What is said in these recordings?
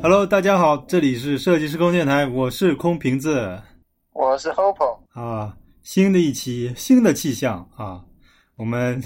Hello，大家好，这里是设计师空电台，我是空瓶子我是 Hopo，啊。新的一期，新的气象啊，我们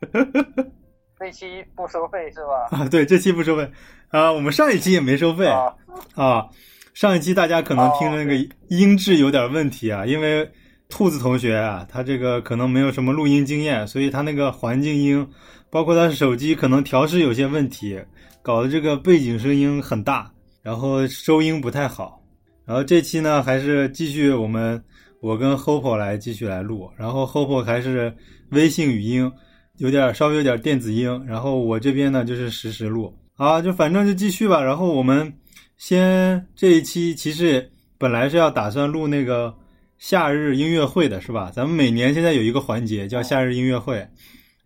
这期不收费是吧？啊，对，这期不收费啊，我们上一期也没收费啊，啊。上一期大家可能听着那个音质有点问题啊，因为兔子同学啊，他这个可能没有什么录音经验，所以他那个环境音，包括他手机可能调试有些问题，搞得这个背景声音很大，然后收音不太好。然后这期呢，还是继续我们我跟 Hopo 来继续来录，然后 Hopo 还是微信语音，有点稍微有点电子音，然后我这边呢就是实时录啊，就反正就继续吧。然后我们先这一期其实本来是要打算录那个夏日音乐会的，是吧？咱们每年现在有一个环节叫夏日音乐会，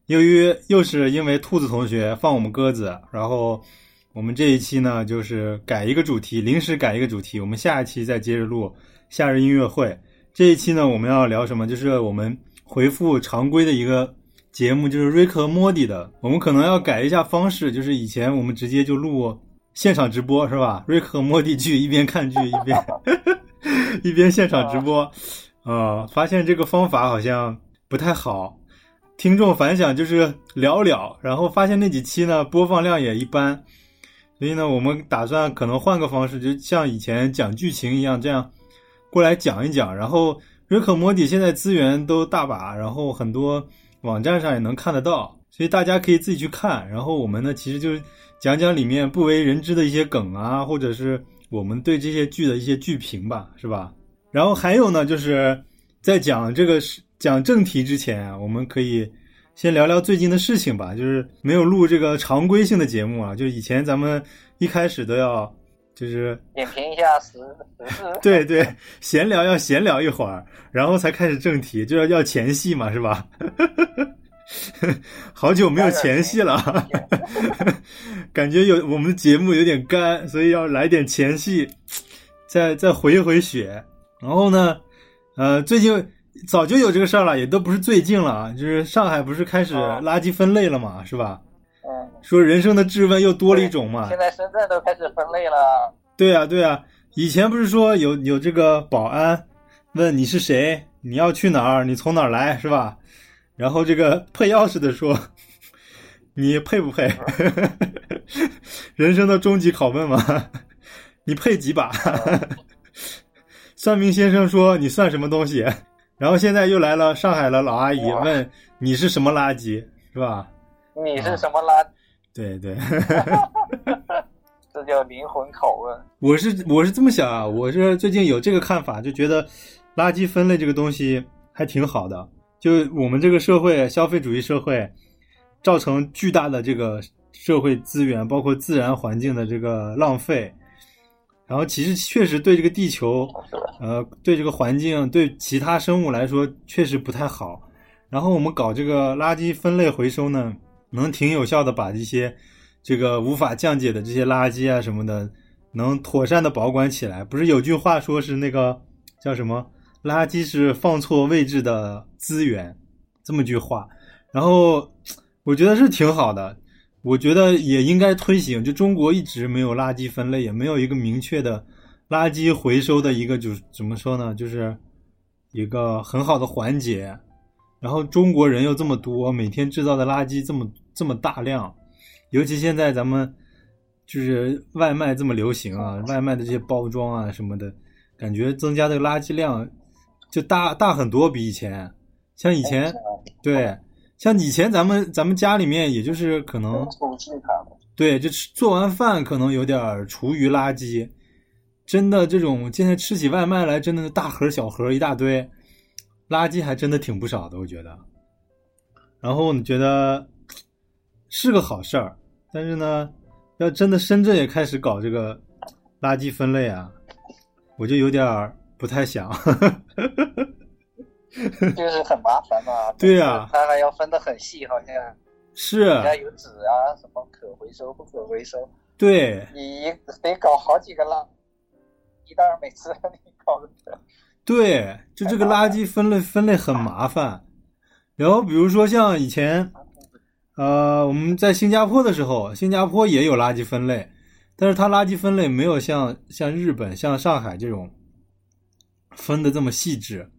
由于又是因为兔子同学放我们鸽子，然后我们这一期呢就是改一个主题，临时改一个主题，我们下一期再接着录夏日音乐会。这一期呢我们要聊什么？就是我们回复常规的一个节目，就是瑞克和莫蒂的。我们可能要改一下方式，就是以前我们直接就录现场直播，是吧？瑞克和莫蒂剧一边看剧一边一边现场直播，呃，发现这个方法好像不太好，听众反响就是寥寥，然后发现那几期呢播放量也一般，所以呢，我们打算可能换个方式，就像以前讲剧情一样，这样过来讲一讲。然后瑞克莫蒂现在资源都大把，然后很多网站上也能看得到，所以大家可以自己去看。然后我们呢，其实就是讲讲里面不为人知的一些梗啊，或者是我们对这些剧的一些剧评吧，是吧？然后还有呢，就是在讲这个是讲正题之前，我们可以先聊聊最近的事情吧。就是没有录这个常规性的节目啊，就是以前咱们一开始都要就是点评一下时。对对闲聊要闲聊一会儿，然后才开始正题，就要要前戏嘛，是吧？好久没有前戏了，感觉有我们的节目有点干，所以要来点前戏，再再回一回血。然后呢，呃，最近早就有这个事儿了，也都不是最近了啊，就是上海不是开始哦垃圾分类了嘛，是吧？嗯，说人生的质问又多了一种嘛，现在深圳都开始分类了。对啊，对啊，以前不是说有有这个保安问你是谁，你要去哪儿，你从哪儿来，是吧？然后这个配钥匙的说，你配不配？人生的终极拷问嘛，你配几把？算命先生说你算什么东西？然后现在又来了上海的老阿姨问你是什么垃圾，是吧？你是什么垃圾？对对。这叫灵魂拷问。我是我是这么想啊，我是最近有这个看法，就觉得垃圾分类这个东西还挺好的。就我们这个社会，消费主义社会，造成巨大的这个社会资源，包括自然环境的这个浪费。然后其实确实对这个地球，呃，对这个环境，对其他生物来说确实不太好。然后我们搞这个垃圾分类回收呢，能挺有效的把这些这个无法降解的这些垃圾啊什么的，能妥善的保管起来。不是有句话说是那个叫什么？垃圾是放错位置的资源，这么句话。然后我觉得是挺好的，我觉得也应该推行。就中国一直没有垃圾分类，也没有一个明确的垃圾回收的一个，就是怎么说呢？就是一个很好的环节。然后中国人又这么多，每天制造的垃圾这么这么大量，尤其现在咱们就是外卖这么流行啊，外卖的这些包装啊什么的，感觉增加的垃圾量就大大很多，比以前。像以前，对，像以前咱们咱们家里面也就是可能。对，就是做完饭可能有点厨余垃圾，真的这种现在吃起外卖来，真的是大盒小盒一大堆，垃圾还真的挺不少的，我觉得。然后你觉得是个好事儿，但是呢，要真的深圳也开始搞这个垃圾分类啊，我就有点儿不太想。就是很麻烦嘛。对呀它还要分得很细，好像是，人家有纸啊，什么可回收不可回收，对，你得搞好几个垃圾袋，每次你搞的。对，就这个垃圾分类分类很麻烦。然后比如说像以前，呃，我们在新加坡的时候，新加坡也有垃圾分类，但是它垃圾分类没有像像日本、像上海这种分的这么细致、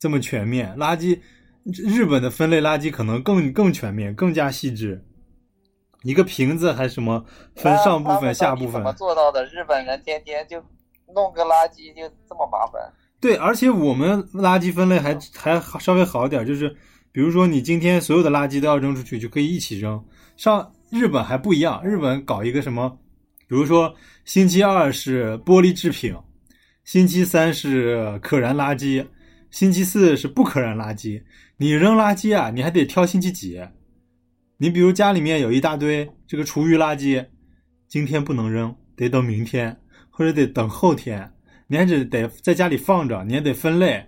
这么全面。垃圾日本的分类垃圾可能更更全面、更加细致，一个瓶子还什么分上部分、下部分怎么。做到的？日本人天天就弄个垃圾就这么麻烦。对，而且我们垃圾分类还还稍微好一点，就是比如说你今天所有的垃圾都要扔出去，就可以一起扔。上日本还不一样，日本搞一个什么，比如说星期二是玻璃制品，星期三是可燃垃圾，星期四是不可燃垃圾。你扔垃圾啊，你还得挑星期几。你比如家里面有一大堆这个厨余垃圾，今天不能扔，得等明天，或者得等后天。你还得得在家里放着，你还得分类，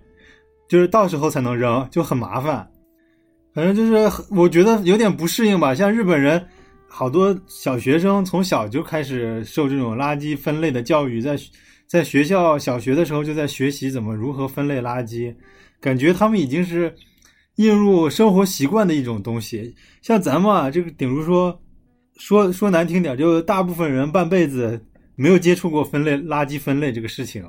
就是到时候才能扔，就很麻烦。反正就是我觉得有点不适应吧。像日本人，好多小学生从小就开始受这种垃圾分类的教育，在在学校小学的时候就在学习怎么如何分类垃圾，感觉他们已经是映入生活习惯的一种东西。像咱们啊，这个顶如说说说难听点，就大部分人半辈子。没有接触过分类垃圾分类这个事情，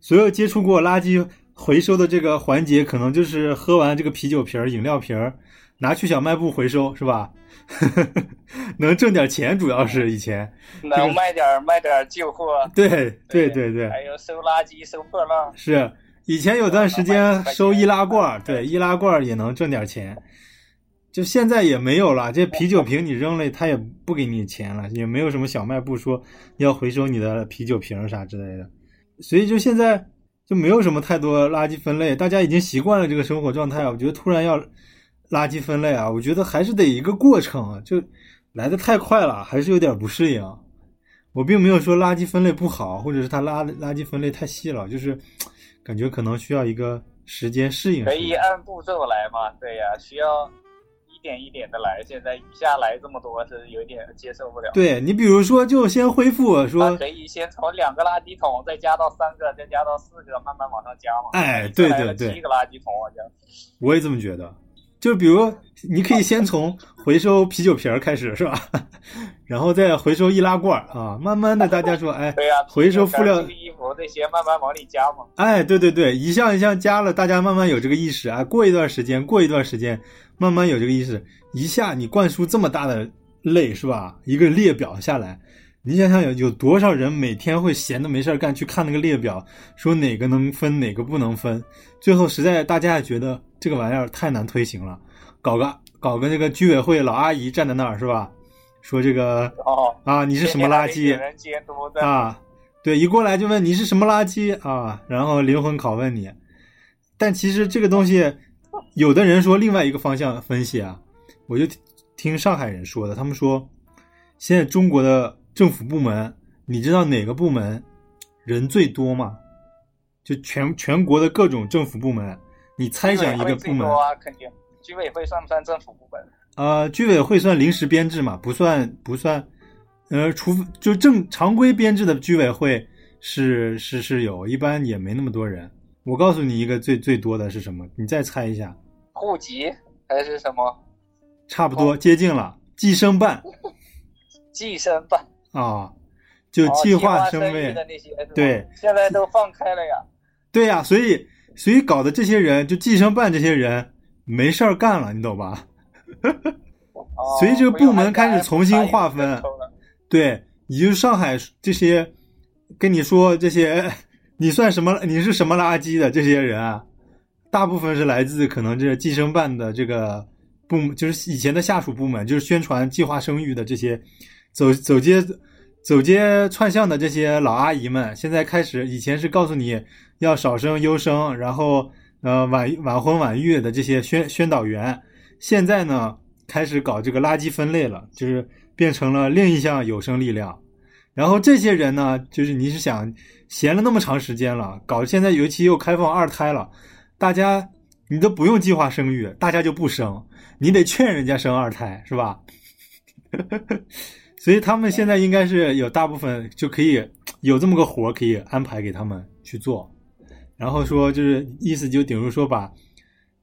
所有接触过垃圾回收的这个环节，可能就是喝完这个啤酒瓶儿、饮料瓶儿，拿去小卖部回收，是吧？能挣点钱，主要是以前能卖点卖点旧货。对对对对，还有收垃圾、收破烂。是以前有段时间收易拉罐，对易拉罐也能挣点钱。就现在也没有了，这啤酒瓶你扔了，他也不给你钱了，也没有什么小卖部说要回收你的啤酒瓶啥之类的，所以就现在就没有什么太多垃圾分类，大家已经习惯了这个生活状态。我觉得突然要垃圾分类啊，我觉得还是得一个过程，就来的太快了，还是有点不适应。我并没有说垃圾分类不好，或者是它垃垃圾分类太细了，就是感觉可能需要一个时间适应。可以按步骤来嘛？对呀，需要。一点一点的来，现在一下来这么多是有点接受不了。对你比如说，就先恢复说，可以先从两个垃圾桶，再加到三个，再加到四个，慢慢往上加嘛。哎，对对对，七个垃圾桶好像。我也这么觉得，就比如你可以先从回收啤酒瓶开始，是吧？然后再回收易拉罐啊，慢慢的大家说，哎，对呀、啊，回收塑料衣服那些慢慢往里加嘛。哎，对对对，一项一项加了，大家慢慢有这个意识啊。过一段时间，过一段时间。慢慢有这个意识，一下你灌输这么大的类是吧？一个列表下来，你想想有有多少人每天会闲的没事干去看那个列表，说哪个能分哪个不能分，最后实在大家也觉得这个玩意儿太难推行了，搞个搞个那个居委会老阿姨站在那儿是吧？说这个哦啊你是什么垃圾啊？对，一过来就问你是什么垃圾啊，然后灵魂拷问你，但其实这个东西。有的人说另外一个方向分析啊，我就听上海人说的，他们说现在中国的政府部门，你知道哪个部门人最多吗？就全全国的各种政府部门，你猜想一个部门啊？肯定居委会算不算政府部门？呃，居委会算临时编制嘛，不算不算，呃，除就正常规编制的居委会是是是有，一般也没那么多人。我告诉你一个最最多的是什么？你再猜一下。户籍还是什么？差不多接近了，计生办。计生办啊，就计划生育的那些，对，现在都放开了呀。对呀、啊，所以所以搞的这些人，就计生办这些人没事儿干了，你懂吧？哦、所以这个部门开始重新划分。对，也就是上海这些跟你说这些。你算什么？你是什么垃圾的这些人啊？大部分是来自可能这计生办的这个部，就是以前的下属部门，就是宣传计划生育的这些，走走街走街串巷的这些老阿姨们，现在开始，以前是告诉你要少生优生，然后呃晚晚婚晚育的这些宣宣导员，现在呢开始搞这个垃圾分类了，就是变成了另一项有生力量。然后这些人呢，就是你是想闲了那么长时间了，搞现在尤其又开放二胎了，大家你都不用计划生育，大家就不生，你得劝人家生二胎，是吧？所以他们现在应该是有大部分就可以有这么个活可以安排给他们去做，然后说就是意思就等于说把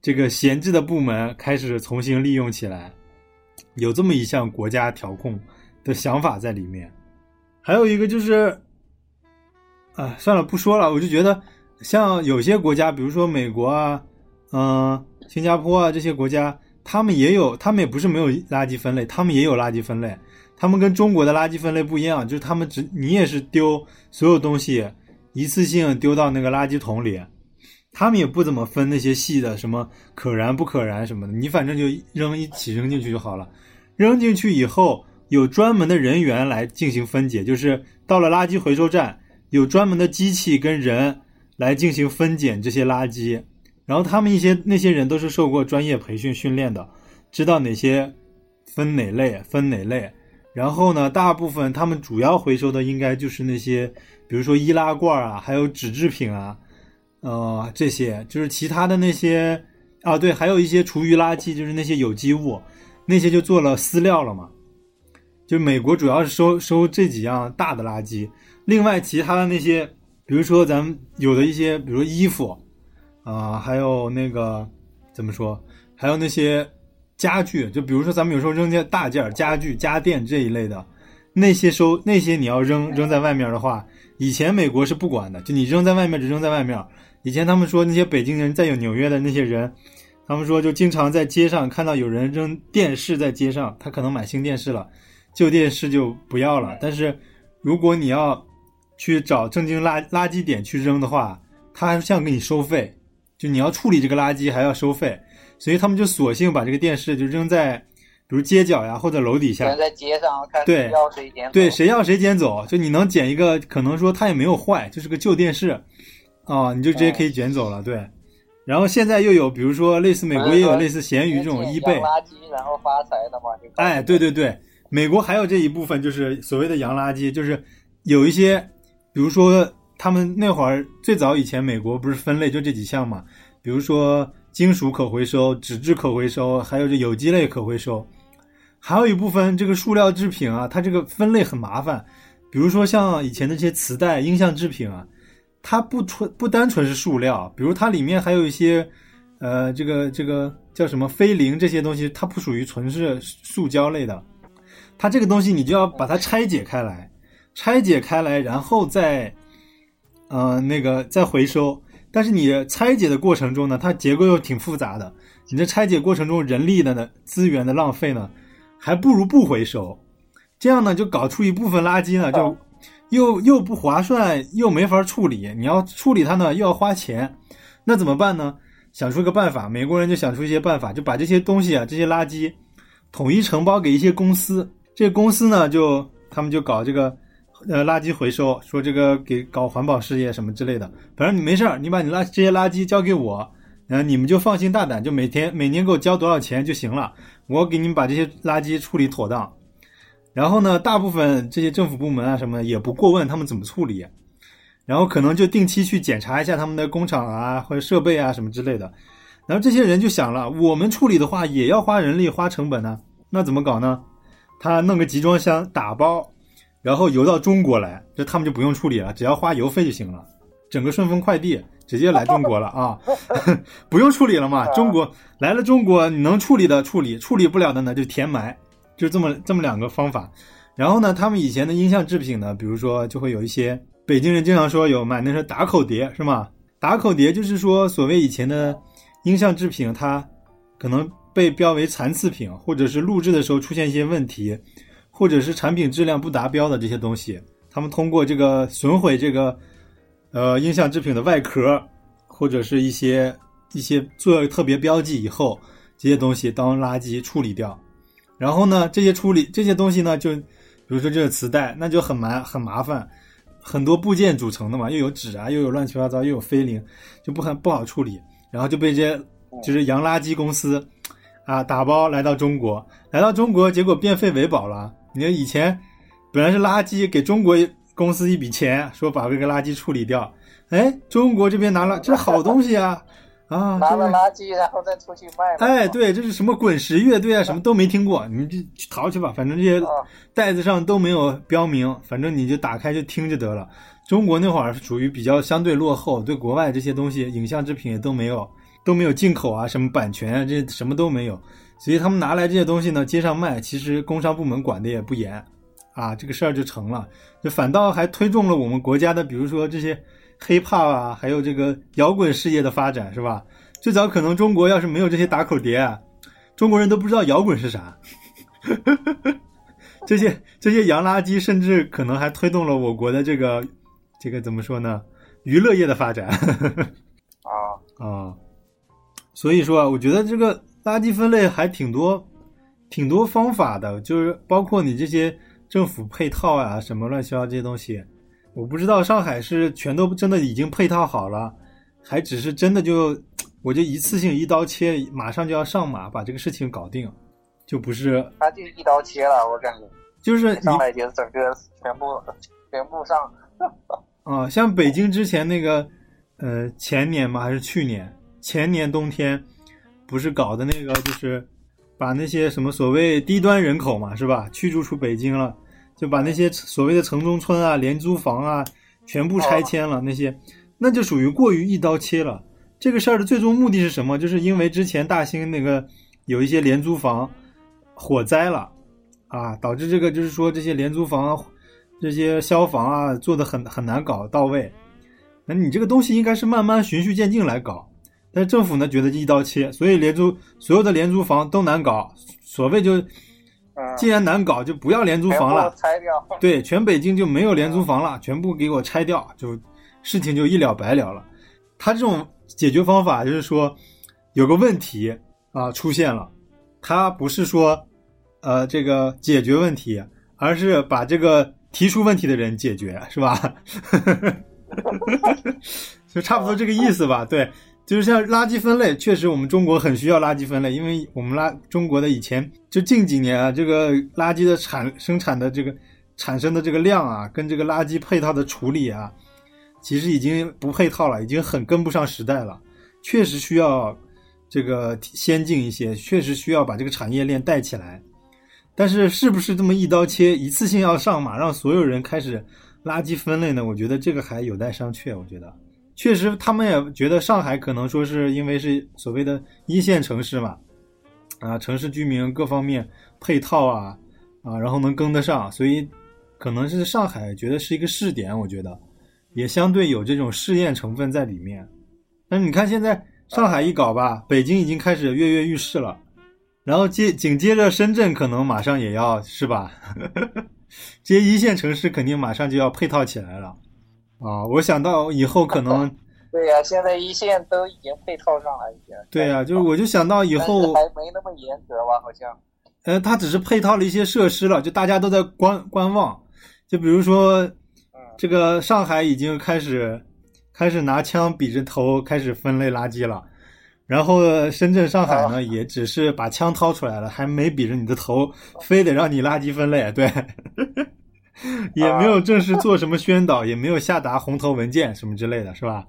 这个闲置的部门开始重新利用起来，有这么一项国家调控的想法在里面。还有一个就是，啊，算了不说了，我就觉得像有些国家，比如说美国啊，嗯、新加坡啊这些国家，他们也有，他们也不是没有垃圾分类，他们也有垃圾分类。他们跟中国的垃圾分类不一样，就是他们只你也是丢所有东西一次性丢到那个垃圾桶里，他们也不怎么分那些细的什么可燃不可燃什么的，你反正就扔一起扔进去就好了。扔进去以后，有专门的人员来进行分解，就是到了垃圾回收站，有专门的机器跟人来进行分拣这些垃圾。然后他们一些那些人都是受过专业培训训练的，知道哪些分哪类，分哪类。然后呢，大部分他们主要回收的应该就是那些，比如说易拉罐啊，还有纸制品啊，呃，这些就是其他的那些啊，对，还有一些厨余垃圾，就是那些有机物，那些就做了饲料了嘛。就美国主要是收收这几样大的垃圾，另外其他的那些，比如说咱们有的一些，比如说衣服啊、还有那个怎么说，还有那些家具，就比如说咱们有时候扔件大件儿家具、家电这一类的，那些收那些你要扔扔在外面的话，以前美国是不管的，就你扔在外面就扔在外面。以前他们说那些北京人，再有纽约的那些人，他们说就经常在街上看到有人扔电视在街上，他可能买新电视了，旧电视就不要了。但是如果你要去找正经垃垃圾点去扔的话，他还像给你收费，就你要处理这个垃圾还要收费，所以他们就索性把这个电视就扔在比如街角呀或者楼底下。扔，在街上看对谁要谁捡走，对，谁要谁捡走，就你能捡一个，可能说它也没有坏，就是个旧电视，啊、你就直接可以捡走了，对。然后现在又有，比如说类似美国也有类似闲鱼这种捡 eBay，垃圾然后发财的嘛，就搞哎，对对对，美国还有这一部分就是所谓的洋垃圾，就是有一些，比如说他们那会儿最早以前美国不是分类就这几项嘛，比如说金属可回收、纸质可回收，还有这有机类可回收，还有一部分这个塑料制品啊，它这个分类很麻烦，比如说像以前的这些磁带、音像制品啊，它不纯不单纯是塑料，比如它里面还有一些。呃，这个这个叫什么菲林这些东西，它不属于纯是塑胶类的，它这个东西你就要把它拆解开来，拆解开来，然后再，呃，那个再回收。但是你拆解的过程中呢，它结构又挺复杂的，你这拆解过程中人力的呢资源的浪费呢，还不如不回收。这样呢，就搞出一部分垃圾呢，就又又不划算，又没法处理。你要处理它呢，又要花钱，那怎么办呢？想出一个办法，美国人就想出一些办法，就把这些东西啊，这些垃圾统一承包给一些公司。这公司呢，就他们就搞这个呃垃圾回收，说这个给搞环保事业什么之类的。反正你没事儿，你把你垃这些垃圾交给我，然后你们就放心大胆，就每天每年给我交多少钱就行了，我给你们把这些垃圾处理妥当。然后呢，大部分这些政府部门啊什么的也不过问他们怎么处理。然后可能就定期去检查一下他们的工厂啊或者设备啊什么之类的，然后这些人就想了，我们处理的话也要花人力花成本呢，那怎么搞呢？他弄个集装箱打包，然后邮到中国来，这他们就不用处理了，只要花邮费就行了。整个顺丰快递直接来中国了啊，不用处理了嘛。中国来了中国，你能处理的处理，处理不了的呢就填埋，就这么这么两个方法。然后呢，他们以前的音像制品呢，比如说就会有一些。北京人经常说有买那是打口碟是吗？打口碟就是说所谓以前的音像制品，它可能被标为残次品，或者是录制的时候出现一些问题，或者是产品质量不达标的这些东西，他们通过这个损毁这个呃音像制品的外壳，或者是一些一些做特别标记以后，这些东西当垃圾处理掉。然后呢，这些处理这些东西呢就。比如说这个磁带，那就很麻很麻烦，很多部件组成的嘛，又有纸啊，又有乱七八糟，又有菲林，就不很不好处理，然后就被这些就是洋垃圾公司啊打包来到中国，来到中国，结果变废为宝了。你看以前本来是垃圾，给中国公司一笔钱，说把这个垃圾处理掉，哎，中国这边拿了，这是好东西啊。啊，拿了垃圾然后再出去卖嘛。哎，对，这是什么滚石乐队啊，什么都没听过，你们就去淘去吧，反正这些啊，袋子上都没有标明，反正你就打开就听就得了。中国那会儿属于比较相对落后，对国外这些东西影像制品也都没有，都没有进口啊，什么版权啊，这什么都没有，所以他们拿来这些东西呢，街上卖，其实工商部门管的也不严，啊，这个事儿就成了，就反倒还推动了我们国家的，比如说这些黑怕啊，还有这个摇滚事业的发展，是吧？最早可能中国要是没有这些打口碟啊，中国人都不知道摇滚是啥。这些这些洋垃圾，甚至可能还推动了我国的这个这个怎么说呢？娱乐业的发展 啊，啊。所以说啊，我觉得这个垃圾分类还挺多挺多方法的，就是包括你这些政府配套啊，什么乱七八糟这些东西。我不知道上海是全都真的已经配套好了，还只是真的就我就一次性一刀切，马上就要上马把这个事情搞定，就不是他就一刀切了，我感觉就是你上来就整个全部全部上。啊，像北京之前那个，呃，前年吗？还是去年？前年冬天，不是搞的那个，就是把那些什么所谓低端人口嘛，是吧？驱逐出北京了，就把那些所谓的城中村啊、廉租房啊，全部拆迁了。那些，那就属于过于一刀切了。这个事儿的最终目的是什么？就是因为之前大兴那个有一些廉租房火灾了，啊，导致这个就是说这些廉租房。这些消防啊做的很很难搞到位，那你这个东西应该是慢慢循序渐进来搞，但是政府呢觉得一刀切，所以廉租所有的廉租房都难搞，所谓就嗯，既然难搞就不要廉租房了，拆掉。对，全北京就没有廉租房了，全部给我拆掉，就事情就一了百了了。他这种解决方法就是说有个问题啊出现了，他不是说呃这个解决问题，而是把这个提出问题的人解决，是吧？就差不多这个意思吧。对，就是像垃圾分类，确实我们中国很需要垃圾分类，因为我们拉中国的以前就近几年啊，这个垃圾的产生产的这个产生的这个量啊，跟这个垃圾配套的处理啊，其实已经不配套了，已经很跟不上时代了，确实需要这个先进一些，确实需要把这个产业链带起来。但是是不是这么一刀切，一次性要上马，让所有人开始垃圾分类呢？我觉得这个还有待商榷。我觉得确实，他们也觉得上海可能说是因为是所谓的一线城市嘛，啊，城市居民各方面配套啊啊，然后能跟得上，所以可能是上海觉得是一个试点。我觉得也相对有这种试验成分在里面。但是你看现在上海一搞吧，北京已经开始跃跃欲试了。然后接紧接着深圳可能马上也要是吧？这些一线城市肯定马上就要配套起来了啊！我想到以后可能 对呀、现在一线都已经配套上了，已经。对呀、就是我就想到以后，还没那么严格吧？好像。呃，它只是配套了一些设施了，就大家都在观观望。就比如说，嗯，这个上海已经开始开始拿枪比着头开始分类垃圾了，然后深圳、上海呢，也只是把枪掏出来了，还没比着你的头，非得让你垃圾分类，对，也没有正式做什么宣导，也没有下达红头文件什么之类的，是吧？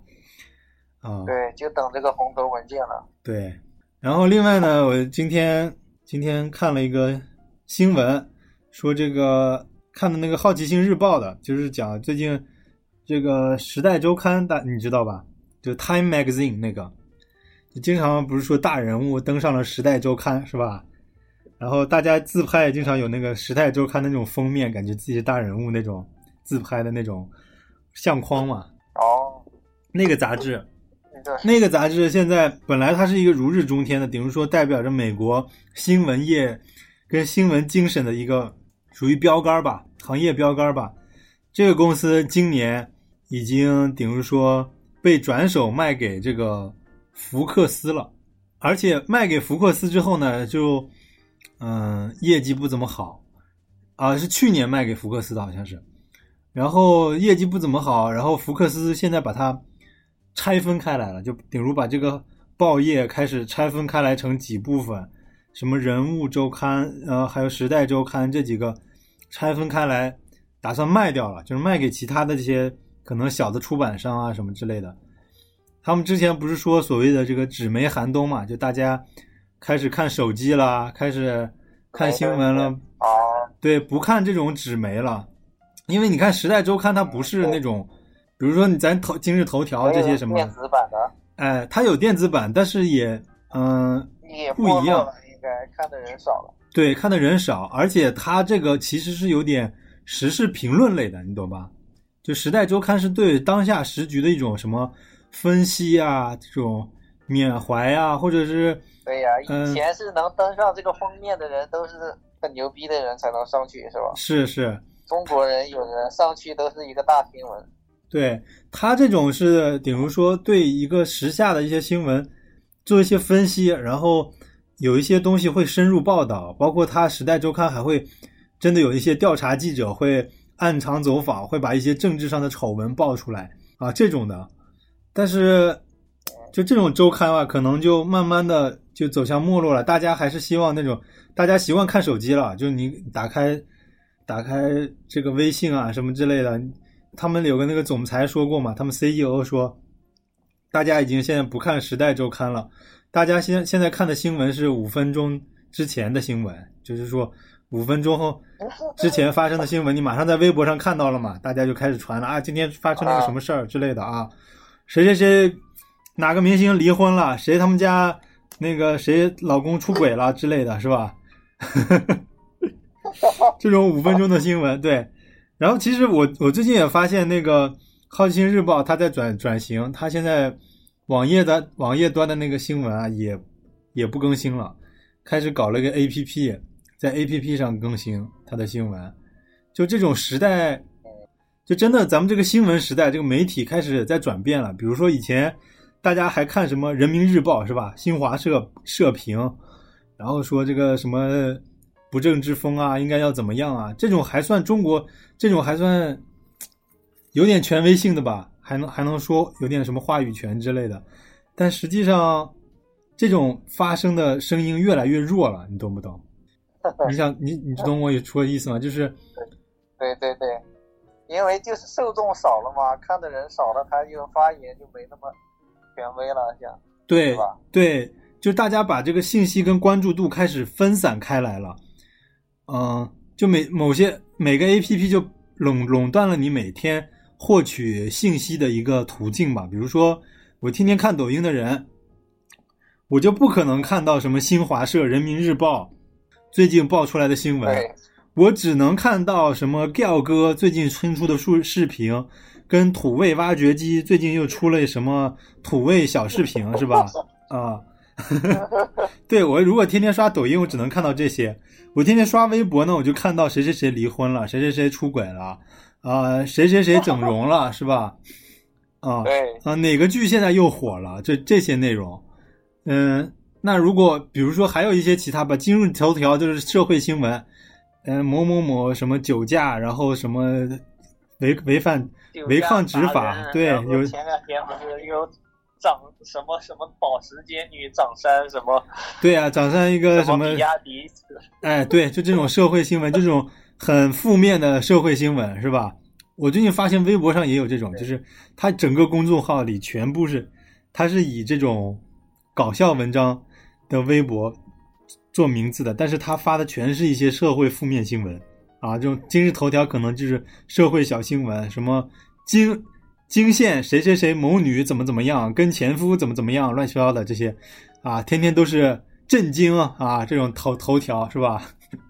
啊，对，就等这个红头文件了。对，然后另外呢，我今天今天看了一个新闻，说这个看的那个《好奇心日报》的，就是讲最近这个《时代周刊》大你知道吧？就 Time Magazine 那个，就经常不是说大人物登上了《时代周刊》是吧？然后大家自拍也经常有那个《时代周刊》的那种封面，感觉自己是大人物那种自拍的那种相框嘛。哦，那个杂志，那个那个杂志现在本来它是一个如日中天的，等于说代表着美国新闻业跟新闻精神的一个属于标杆吧，行业标杆吧。这个公司今年已经等于说被转手卖给这个福克斯了，而且卖给福克斯之后呢，就嗯、业绩不怎么好。啊，是去年卖给福克斯的，好像是。然后业绩不怎么好，然后福克斯现在把它拆分开来了，就顶如把这个报业开始拆分开来成几部分，什么人物周刊，呃，还有时代周刊这几个拆分开来，打算卖掉了，就是卖给其他的这些可能小的出版商啊什么之类的。他们之前不是说所谓的这个纸媒寒冬嘛，就大家开始看手机啦，开始看新闻了，啊，对，不看这种纸媒了，因为你看《时代周刊》，它不是那种，比如说你咱头今日头条这些什么电，子版的。哎，它有电子版，但是也嗯、也不一样。应该看的人少了。对，看的人少，而且它这个其实是有点时事评论类的，你懂吧？就《时代周刊》是对当下时局的一种什么分析啊，这种缅怀啊，或者是对呀、嗯以前是能登上这个封面的人，都是很牛逼的人才能上去，是吧？是是，中国人有人上去都是一个大新闻。对他这种是，比如说对一个时下的一些新闻做一些分析，然后有一些东西会深入报道，包括他《时代周刊》还会真的有一些调查记者会暗藏走访，会把一些政治上的丑闻爆出来啊这种的。但是就这种周刊啊，可能就慢慢的就走向没落了。大家还是希望那种大家习惯看手机了，就你打开打开这个微信啊什么之类的，他们有个那个总裁说过嘛，他们 CEO 说，大家已经现在不看《时代周刊》了，大家现现在看的新闻是五分钟之前的新闻，就是说五分钟后 之前发生的新闻，你马上在微博上看到了嘛，大家就开始传了啊，今天发生了个什么事儿之类的啊，谁谁谁哪个明星离婚了，谁他们家那个谁老公出轨了之类的，是吧？这种五分钟的新闻，对。然后其实我我最近也发现，那个《好奇心日报》它在转转型，它现在网页的网页端的那个新闻啊，也也不更新了，开始搞了一个 A P P，在 A P P 上更新它的新闻。就这种时代，就真的咱们这个新闻时代，这个媒体开始在转变了。比如说以前大家还看什么《人民日报》是吧？新华社社评，然后说这个什么不正之风啊，应该要怎么样啊？这种还算中国，这种还算有点权威性的吧，还能还能说有点什么话语权之类的。但实际上，这种发声的声音越来越弱了，你懂不懂？你想，你你懂我有说的意思吗？就是对对对，因为就是受众少了嘛，看的人少了，他就发言就没那么权威了，像对吧？对，就大家把这个信息跟关注度开始分散开来了。嗯，就每某些每个 A P P 就垄垄断了你每天获取信息的一个途径吧。比如说，我天天看抖音的人，我就不可能看到什么新华社、人民日报最近爆出来的新闻。我只能看到什么 Giao 哥最近新出的数视频，跟土味挖掘机最近又出了什么土味小视频，是吧？啊，对我如果天天刷抖音，我只能看到这些；我天天刷微博呢，我就看到谁谁谁离婚了，谁谁谁出轨了，啊、谁谁谁整容了，是吧？啊，啊，哪个剧现在又火了？这这些内容，嗯，那如果比如说还有一些其他吧，今日头条就是社会新闻，嗯、某某某什么酒驾，然后什么违违反违抗执法，对，有前两天不是有掌什么什么保时捷女掌山什么对啊，长上一个什么比亚迪，哎，对，就这种社会新闻，这种很负面的社会新闻，是吧？我最近发现微博上也有这种，就是他整个公众号里全部是，他是以这种搞笑文章的微博做名字的，但是他发的全是一些社会负面新闻啊，这种今日头条可能就是社会小新闻，什么惊惊现谁谁谁某女怎么怎么样，跟前夫怎么怎么样，乱七八糟的这些啊，天天都是震惊啊这种头头条是吧？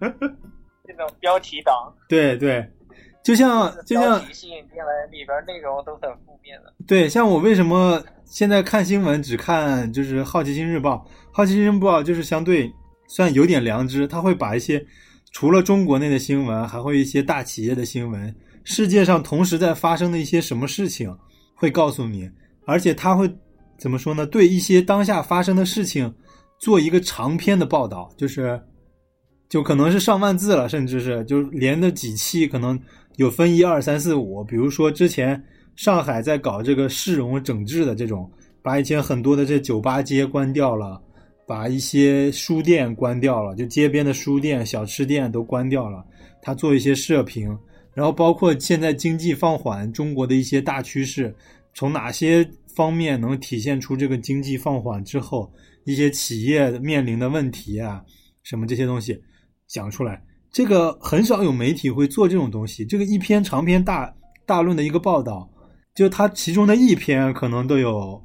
这种标题党，对对，就像就像吸引进来，里边内容都很负面的。对，像我为什么现在看新闻只看就是《好奇心日报》，《好奇心日报》就是相对算有点良知，它会把一些除了中国内的新闻，还会一些大企业的新闻，世界上同时在发生的一些什么事情，会告诉你，而且他会怎么说呢？对一些当下发生的事情做一个长篇的报道，就是就可能是上万字了，甚至是就连着几期，可能有分一二三四五。比如说之前上海在搞这个市容整治的这种，把以前很多的这酒吧街关掉了，把一些书店关掉了，就街边的书店、小吃店都关掉了。他做一些社评，然后包括现在经济放缓，中国的一些大趋势，从哪些方面能体现出这个经济放缓之后一些企业面临的问题啊，什么这些东西讲出来。这个很少有媒体会做这种东西。这个一篇长篇大大论的一个报道，就它其中的一篇可能都有，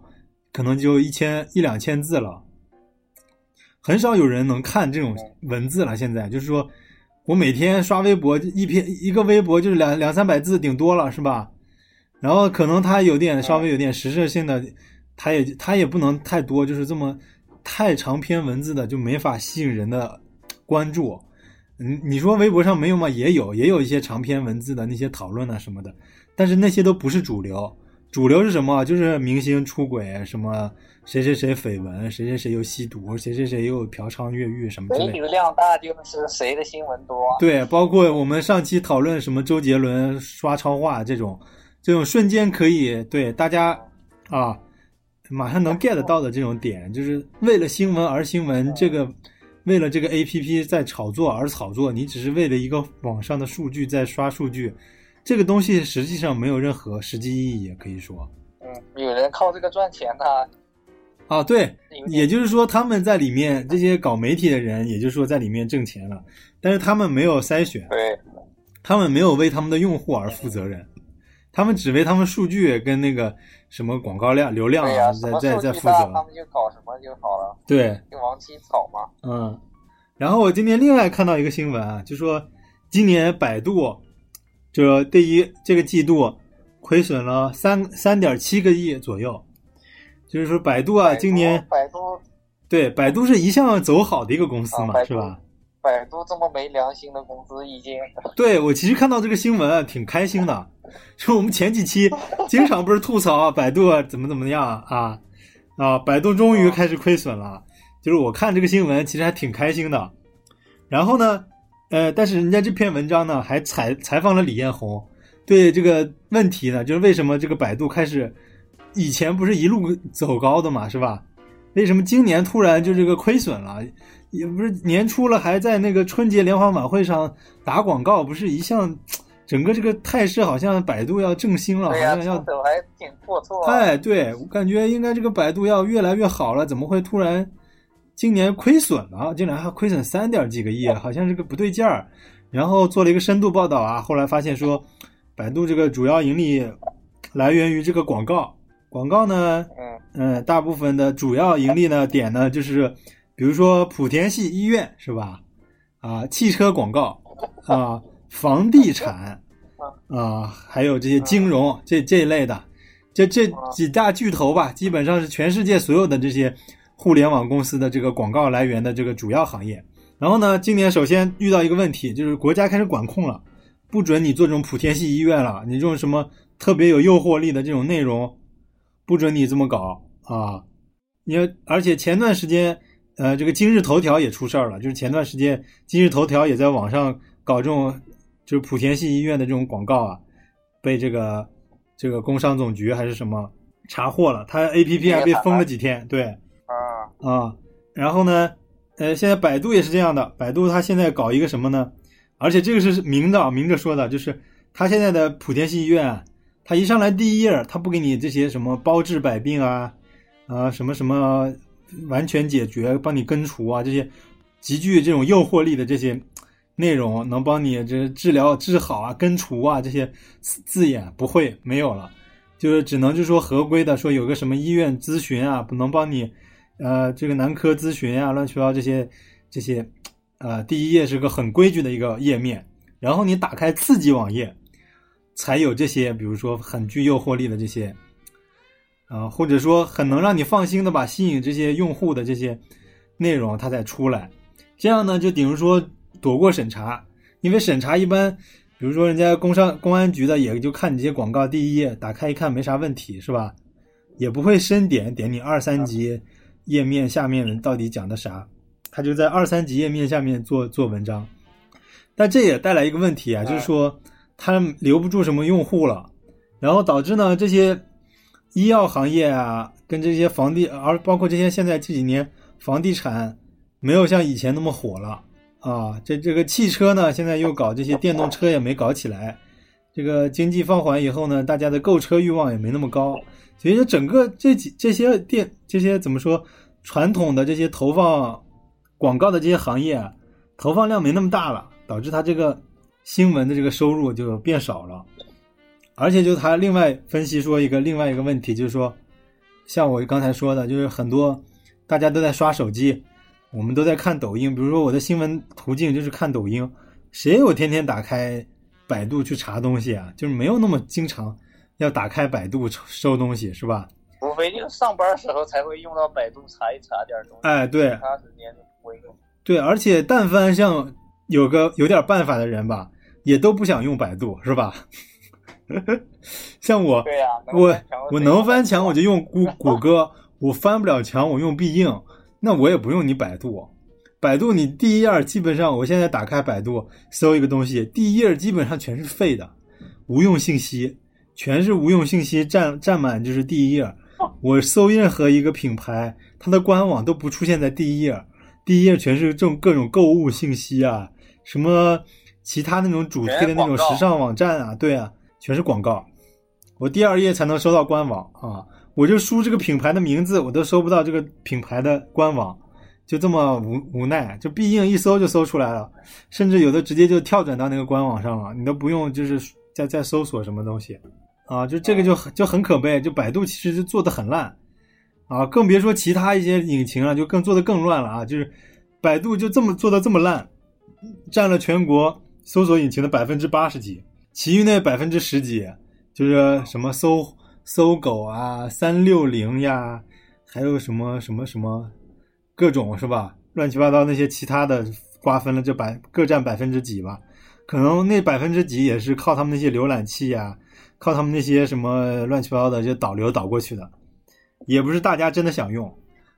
可能就一千一两千字了。很少有人能看这种文字了。现在就是说。我每天刷微博，一篇一个微博就是两两三百字顶多了，是吧？然后可能他有点稍微有点实质性的，他也他也不能太多，就是这么太长篇文字的就没法吸引人的关注。嗯，你说微博上没有吗？也有，也有一些长篇文字的那些讨论啊什么的，但是那些都不是主流。主流是什么？就是明星出轨什么。谁谁谁绯闻，谁谁谁又吸毒，谁谁谁又嫖娼越狱什么之类的。谁流量大就是谁的新闻多。对，包括我们上期讨论什么周杰伦刷超话这种，这种瞬间可以对大家啊，马上能 get 到的这种点，就是为了新闻而新闻，这个为了这个 A P P 在炒作而炒作，你只是为了一个网上的数据在刷数据，这个东西实际上没有任何实际意义，可以说。嗯，有人靠这个赚钱呢。啊，对，也就是说他们在里面这些搞媒体的人，也就是说在里面挣钱了，但是他们没有筛选，对，他们没有为他们的用户而负责任，他们只为他们数据跟那个什么广告量、流量啊在在在负责，他们就搞什么就好了，对，就往起炒嘛。嗯，然后我今天另外看到一个新闻啊，就说今年百度就第一这个季度亏损了三三点七个亿左右。就是说，百度啊，今年百度对百度是一向走好的一个公司嘛，是吧？百度这么没良心的公司已经……对我其实看到这个新闻挺开心的，就我们前几期经常不是吐槽啊百度啊怎么怎么样啊啊，百度终于开始亏损了，就是我看这个新闻其实还挺开心的。然后呢，呃，但是人家这篇文章呢还采采访了李彦宏，对这个问题呢，就是为什么这个百度开始。以前不是一路走高的嘛，是吧？为什么今年突然就这个亏损了？也不是年初了，还在那个春节联欢晚会上打广告，不是一向整个这个态势好像百度要振兴了，好像要走还挺不错。哎，对我感觉应该这个百度要越来越好了，怎么会突然今年亏损了？竟然还亏损三点几个亿，好像这个不对劲儿。然后做了一个深度报道啊，后来发现说，百度这个主要盈利来源于这个广告。广告呢，嗯嗯，大部分的主要盈利呢点呢 就是，比如说莆田系医院是吧？啊，汽车广告 啊，房地产啊，还有这些金融这这一类的，这这几大巨头吧，基本上是全世界所有的这些互联网公司的这个广告来源的这个主要行业。然后呢，今年首先遇到一个问题，就是国家开始管控了，不准你做这种莆田系医院了，你这种什么特别有诱惑力的这种内容。不准你这么搞啊！因为而且前段时间，呃，这个今日头条也出事儿了，就是前段时间今日头条也在网上搞这种，就是莆田系医院的这种广告啊，被这个这个工商总局还是什么查获了，它 A P P 还被封了几天。对，啊啊，然后呢，呃，现在百度也是这样的，百度它现在搞一个什么呢？而且这个是明的，明着说的，就是它现在的莆田系医院。他一上来第一页，他不给你这些什么包治百病啊，啊什么什么完全解决、帮你根除啊这些极具这种诱惑力的这些内容，能帮你这治疗治好啊、根除啊这些字眼不会没有了，就是只能就说合规的说有个什么医院咨询啊，不能帮你呃这个男科咨询啊，乱七八糟这些这些呃第一页是个很规矩的一个页面，然后你打开刺激网页。才有这些，比如说很具诱惑力的这些，啊，或者说很能让你放心的吧，吸引这些用户的这些内容，它才出来。这样呢，就等于说躲过审查，因为审查一般，比如说人家工商公安局的，也就看你这些广告第一页，打开一看没啥问题，是吧？也不会深点点你二三级页面下面到底讲的啥，他就在二三级页面下面做做文章，但这也带来一个问题啊，就是说他留不住什么用户了，然后导致呢这些医药行业啊，跟这些房地，而包括这些现在这几年房地产没有像以前那么火了。啊，这这个汽车呢，现在又搞这些电动车也没搞起来，这个经济放缓以后呢，大家的购车欲望也没那么高，所以说整个这几这些电这些怎么说传统的这些投放广告的这些行业啊，投放量没那么大了，导致它这个新闻的这个收入就变少了。而且就他另外分析说一个另外一个问题，就是说，像我刚才说的，就是很多大家都在刷手机，我们都在看抖音。比如说我的新闻途径就是看抖音，谁有天天打开百度去查东西啊？就是没有那么经常要打开百度搜东西，是吧？无非就是上班时候才会用到百度查一查点东西，哎，对其他时间就不会用。对，而且但凡像有个有点办法的人吧，也都不想用百度，是吧？像我，对呀、能我我能翻墙，我就用谷 谷歌；我翻不了墙，我用必应。那我也不用你百度。百度你第一页基本上，我现在打开百度搜一个东西，第一页基本上全是废的，无用信息，全是无用信息占占满，就是第一页。我搜任何一个品牌，它的官网都不出现在第一页，第一页全是这种各种购物信息啊，什么其他那种主推的那种时尚网站啊，对啊，全是广告。我第二页才能收到官网啊，我就输这个品牌的名字，我都搜不到这个品牌的官网，就这么无无奈，就必应一搜就搜出来了，甚至有的直接就跳转到那个官网上了，你都不用就是再再搜索什么东西。啊，就这个就很就很可悲，就百度其实就做的很烂啊，更别说其他一些引擎了，就更做的更乱了啊，就是百度就这么做的这么烂，占了全国搜索引擎的百分之八十几，其余那百分之十几。就是什么搜搜狗啊、三六零呀，还有什么什么什么各种是吧？乱七八糟那些其他的瓜分了这百各占百分之几吧？可能那百分之几也是靠他们那些浏览器呀，靠他们那些什么乱七八糟的就导流导过去的，也不是大家真的想用。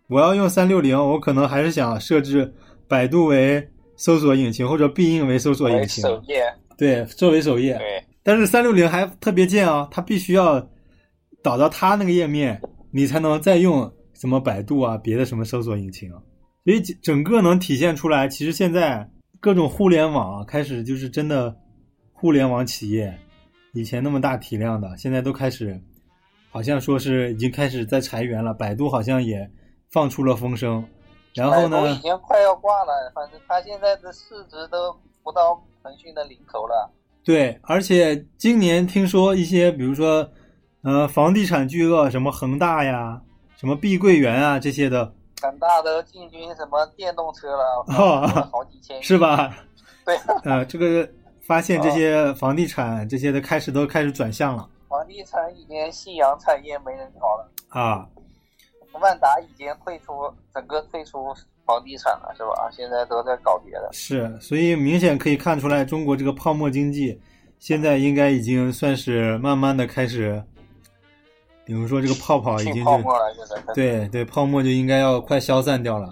我要用三六零，我可能还是想设置百度为搜索引擎或者必应为搜索引擎，首页，对，作为首页。对，但是三六零还特别贱啊，它必须要导到它那个页面，你才能再用什么百度啊，别的什么搜索引擎。所以整个能体现出来，其实现在各种互联网啊，开始就是真的互联网企业，以前那么大体量的，现在都开始，好像说是已经开始在裁员了。百度好像也放出了风声，然后呢已，经快要挂了，反正它现在的市值都不到腾讯的零头了。对，而且今年听说一些，比如说，呃，房地产巨鳄，什么恒大呀，什么碧桂园啊这些的，恒大都进军什么电动车了，哦好几千亿是？吧？对，呃，这个发现这些房地产这些的开始都开始转向了房地产已经夕阳产业没人搞了，啊，万达已经退出整个退出房地产了，是吧？现在都在搞别的。是，所以明显可以看出来，中国这个泡沫经济现在应该已经算是慢慢的开始，比如说这个泡泡已经。对对，泡沫就应该要快消散掉了。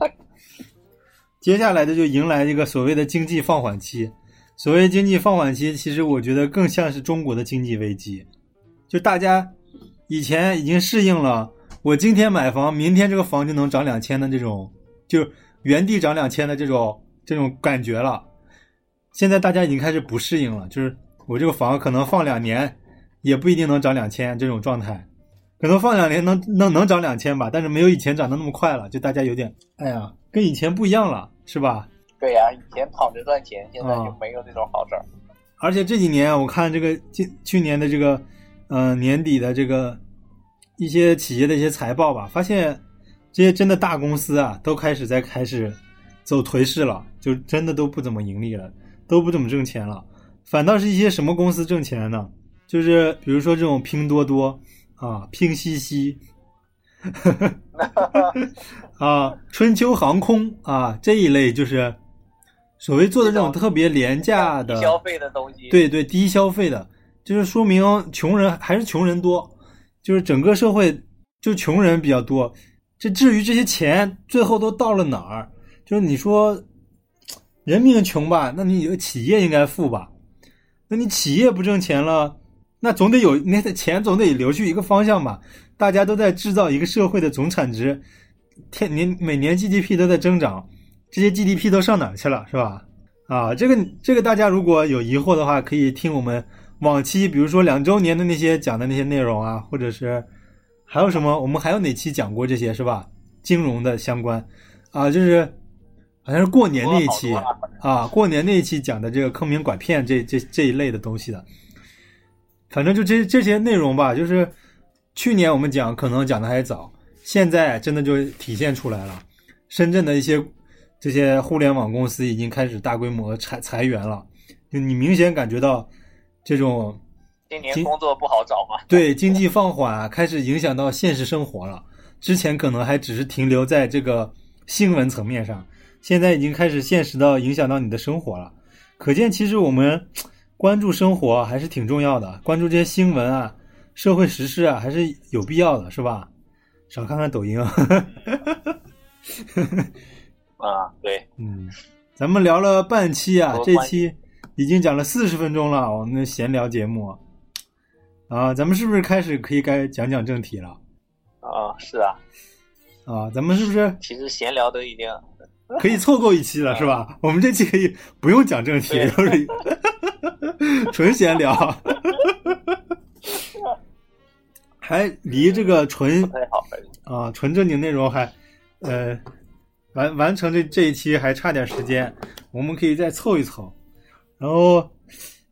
接下来的就迎来这个所谓的经济放缓期。所谓经济放缓期，其实我觉得更像是中国的经济危机。就大家以前已经适应了，我今天买房，明天这个房就能涨两千的这种，就原地涨两千的这种这种感觉了。现在大家已经开始不适应了，就是我这个房可能放两年，也不一定能涨两千这种状态。可能放两年能能能涨两千吧，但是没有以前涨得那么快了，就大家有点，哎呀，跟以前不一样了，是吧？对呀、以前躺着赚钱，现在啊就没有这种好事儿。而且这几年我看这个今去年的这个，呃年底的这个一些企业的一些财报吧，发现这些真的大公司啊，都开始在开始走颓势了，就真的都不怎么盈利了，都不怎么挣钱了，反倒是一些什么公司挣钱呢？就是比如说这种拼多多啊、拼夕夕。啊，春秋航空啊这一类就是所谓做的这种特别廉价的消费的东西，对对，低消费的，就是说明穷人还是穷人多，就是整个社会就穷人比较多。这至于这些钱最后都到了哪儿，就是你说人民穷吧，那你有企业应该富吧？那你企业不挣钱了，那总得有那钱总得流去一个方向吧？大家都在制造一个社会的总产值，天年每年 GDP 都在增长，这些 GDP 都上哪儿去了，是吧？啊，这个这个大家如果有疑惑的话，可以听我们往期，比如说两周年的那些讲的那些内容啊，或者是还有什么，我们还有哪期讲过这些是吧？金融的相关啊，就是好像是过年那一期啊，过年那一期讲的这个坑蒙拐骗这这这一类的东西的，反正就这这些内容吧，就是去年我们讲可能讲的还早，现在真的就体现出来了。深圳的一些这些互联网公司已经开始大规模裁裁员了，就你明显感觉到这种今年工作不好找嘛。对经济放缓开始影响到现实生活了。之前可能还只是停留在这个新闻层面上，现在已经开始现实到影响到你的生活了。可见，其实我们关注生活还是挺重要的，关注这些新闻啊、社会时事啊，还是有必要的，是吧？少看看抖音啊。啊，对，嗯，咱们聊了半期啊，这期已经讲了四十分钟了，我们的闲聊节目啊，咱们是不是开始可以该讲讲正题了啊，是啊，啊？咱们是不是其实闲聊都已经可以凑够一期了，是吧？我们这期可以不用讲正题，就是 纯闲聊，还离这个纯。啊，纯正经内容还，呃，完完成这这一期还差点时间，我们可以再凑一凑。然后，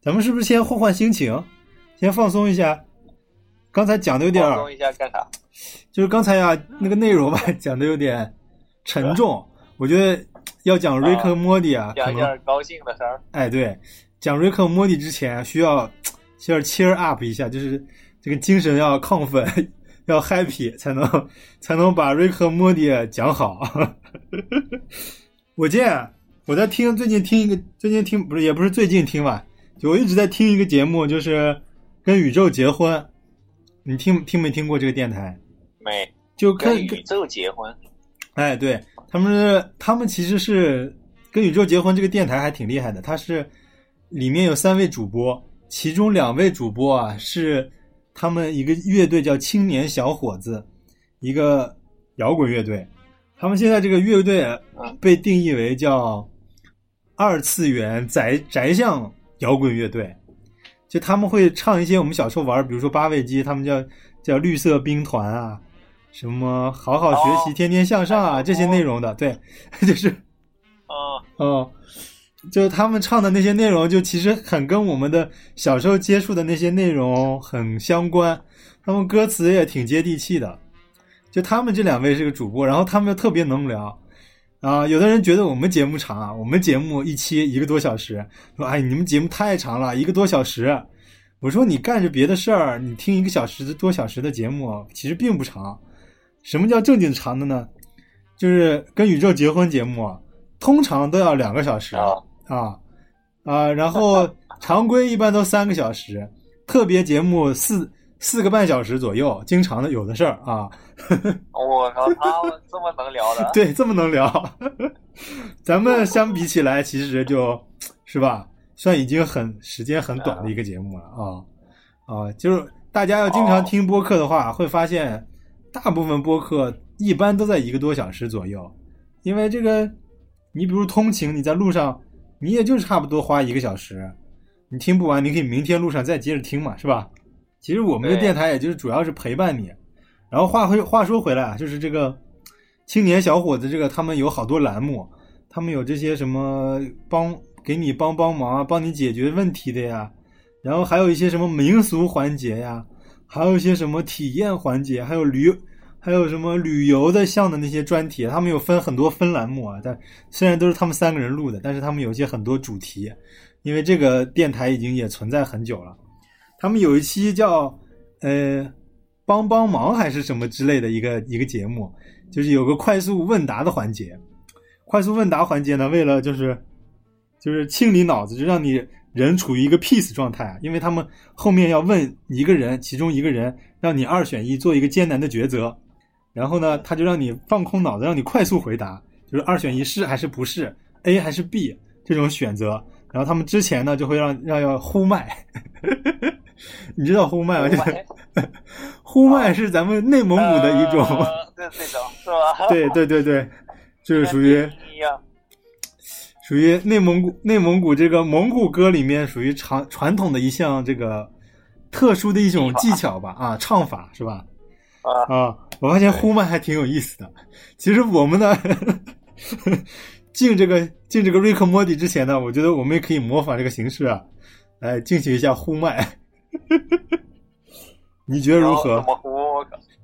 咱们是不是先换换心情，先放松一下？刚才讲的有点，放松一下干啥？就是刚才呀那个内容吧，讲的有点沉重。我觉得要讲瑞克和莫蒂啊，可讲能点高兴的事儿。哎，对，讲瑞克和莫蒂之前需要需要 cheer up 一下，就是这个精神要亢奋，要 happy，才能才能把瑞克和莫蒂讲好。我见我在听最近听一个最近听不是也不是最近听吧，就我一直在听一个节目，就是跟宇宙结婚。你听听没听过这个电台？没。就跟跟宇宙结婚，哎，对，他们是他们其实是跟宇宙结婚这个电台还挺厉害的，它是里面有三位主播，其中两位主播啊是他们一个乐队叫青年小伙子，一个摇滚乐队，他们现在这个乐队嗯。被定义为叫二次元宅宅向摇滚乐队。就他们会唱一些我们小时候玩，比如说八位机，他们叫叫绿色兵团啊，什么好好学习、哦天天向上啊这些内容的，对，就是啊，哦，就是他们唱的那些内容，就其实很跟我们的小时候接触的那些内容很相关，他们歌词也挺接地气的。就他们这两位是个主播，然后他们又特别能聊。啊，有的人觉得我们节目长啊，我们节目一期一个多小时，说哎你们节目太长了，一个多小时。我说你干着别的事儿，你听一个小时多小时的节目，其实并不长。什么叫正经长的呢？就是跟宇宙结婚节目啊，通常都要两个小时啊啊啊，然后常规一般都三个小时，特别节目四四个半小时左右，经常的有的事儿啊。我靠，他们这么能聊的，对，这么能聊，咱们相比起来，其实就是吧，算已经很时间很短的一个节目了啊。啊！就是大家要经常听播客的话，会发现大部分播客一般都在一个多小时左右，因为这个，你比如通勤，你在路上，你也就差不多花一个小时，你听不完，你可以明天路上再接着听嘛，是吧？其实我们的电台也就是主要是陪伴你。然后话回话说回来啊，就是这个青年小伙子，这个他们有好多栏目，他们有这些什么帮给你帮帮忙啊，帮你解决问题的呀，然后还有一些什么民俗环节呀，还有一些什么体验环节，还有旅还有什么旅游的项的那些专题，他们有分很多分栏目啊。但虽然都是他们三个人录的，但是他们有一些很多主题，因为这个电台已经也存在很久了。他们有一期叫呃帮帮忙还是什么之类的一个一个节目，就是有个快速问答的环节。快速问答环节呢，为了就是就是清理脑子，就让你人处于一个 peace 状态，因为他们后面要问一个人，其中一个人让你二选一做一个艰难的抉择，然后呢，他就让你放空脑子，让你快速回答，就是二选一是还是不是，A 还是 B 这种选择。然后他们之前呢就会让让要呼麦，你知道呼麦吗？就是 呼麦是咱们内蒙古的一种，呃这这种是吧？对对对对，就是属于。属于内蒙古内蒙古这个蒙古歌里面属于传传统的一项这个特殊的一种技巧吧啊唱法是吧？啊啊，我发现呼麦还挺有意思的。其实我们呢，进这个进这个瑞克莫迪之前呢，我觉得我们也可以模仿这个形式啊，来进行一下呼麦。你觉得如何怎？么呼？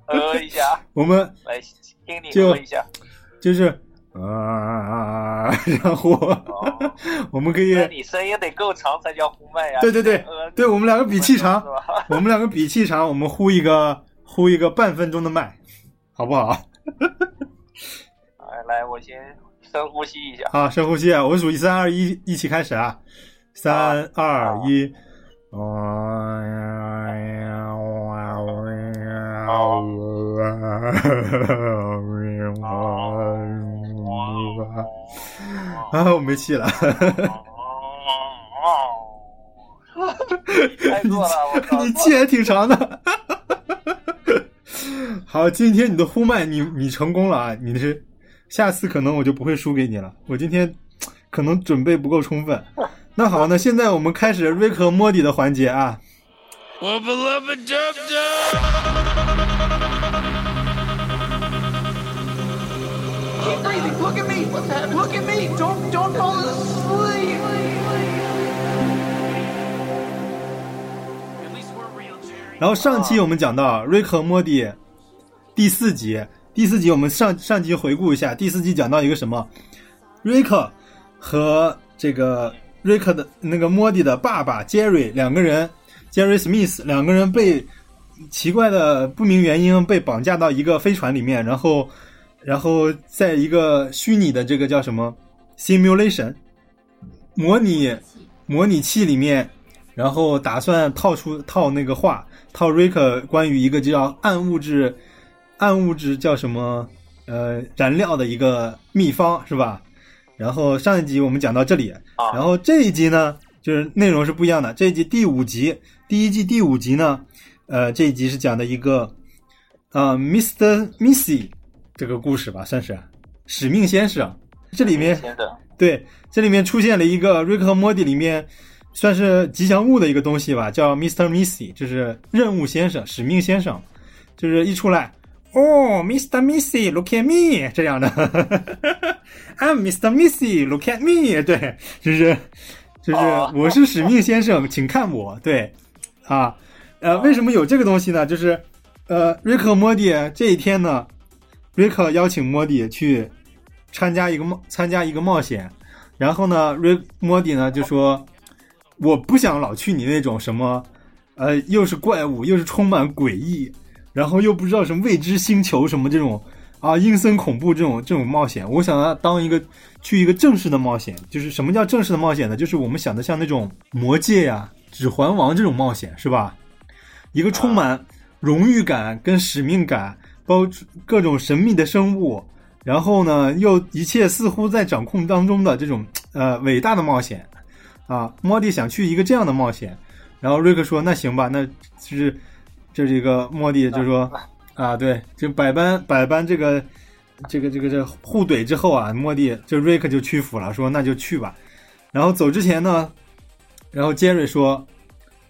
呃一下，我们来听你就喝一下。就是啊，然后哦我们可以那你声音得够长才叫呼麦呀。对对对呃对，我们两个比气长？我们两个比气长，我们呼一个呼一个半分钟的麦，好不好？来，来，我先深呼吸一下。啊，深呼吸啊！我数一三二一，一起开始啊！三二一。啊，我没气了。太弱了，我靠！你气还挺长的。好，今天你的呼麦你你成功了啊！你是下次可能我就不会输给你了。我今天可能准备不够充分。那好，那现在我们开始瑞克和莫蒂的环节啊。Keep breathing. Look at me. What's that? Look at me. Don't don't fall asleep. At least we're real, Jerry. 然后上期我们讲到瑞克和莫蒂第四集，第四集我们上上集回顾一下，第四集讲到一个什么？瑞克和这个瑞克的那个莫蒂的爸爸杰瑞两个人，杰瑞史密斯两个人被奇怪的不明原因被绑架到一个飞船里面，然后然后在一个虚拟的这个叫什么 simulation 模拟模拟器里面，然后打算套出套那个话，套瑞克关于一个叫暗物质暗物质叫什么呃燃料的一个秘方是吧？然后上一集我们讲到这里，啊然后这一集呢，就是内容是不一样的。这一集第五集，第一季第五集呢，呃，这一集是讲的一个呃，Mr. Missy 这个故事吧，算是使命先生。这里面，对，这里面出现了一个瑞克和莫蒂里面算是吉祥物的一个东西吧，叫 Mr. Missy，就是任务先生、使命先生，就是一出来，哦，Mr. Missy，look at me 这样的 ，I'm Mr. Missy，look at me，对，就是就是哦我是使命先生，请看我，对，啊，呃，为什么有这个东西呢？就是呃，瑞克和莫蒂这一天呢，瑞克邀请莫蒂去参加一个冒参加一个冒险，然后呢，瑞莫蒂呢就说，我不想老去你那种什么，呃，又是怪物，又是充满诡异，然后又不知道什么未知星球什么这种啊阴森恐怖这种这种冒险，我想要当一个去一个正式的冒险，就是什么叫正式的冒险呢？就是我们想的像那种魔戒呀、指环王这种冒险，是吧？一个充满荣誉感跟使命感，包各种神秘的生物，然后呢，又一切似乎在掌控当中的这种呃伟大的冒险啊。莫蒂想去一个这样的冒险，然后瑞克说：“那行吧，那就是这这个莫蒂就说，啊对，就百般百般这个这个这个这互怼之后啊，莫蒂就瑞克就屈服了，说那就去吧。然后走之前呢，然后杰瑞说。”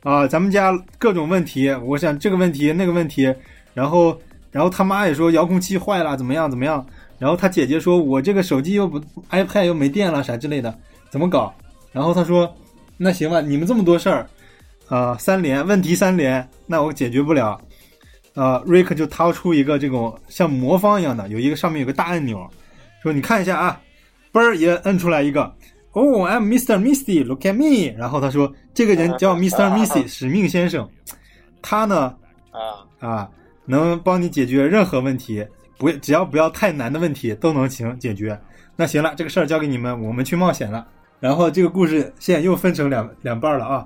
啊，咱们家各种问题，我想这个问题那个问题，然后然后他妈也说遥控器坏了，怎么样怎么样，然后他姐姐说我这个手机又不 iPad 又没电了啥之类的，怎么搞？然后他说那行吧，你们这么多事儿，啊、三连问题三连，那我解决不了。啊、瑞克就掏出一个这种像魔方一样的，有一个上面有个大按钮，说你看一下啊，嘣儿也摁出来一个。哦、i m Mr. Misty，look at me。然后他说，这个人叫 Mr. Misty，使命先生，他呢啊，啊能帮你解决任何问题，不只要不要太难的问题都能行解决。那行了，这个事儿交给你们，我们去冒险了。然后这个故事现在又分成两两半了啊，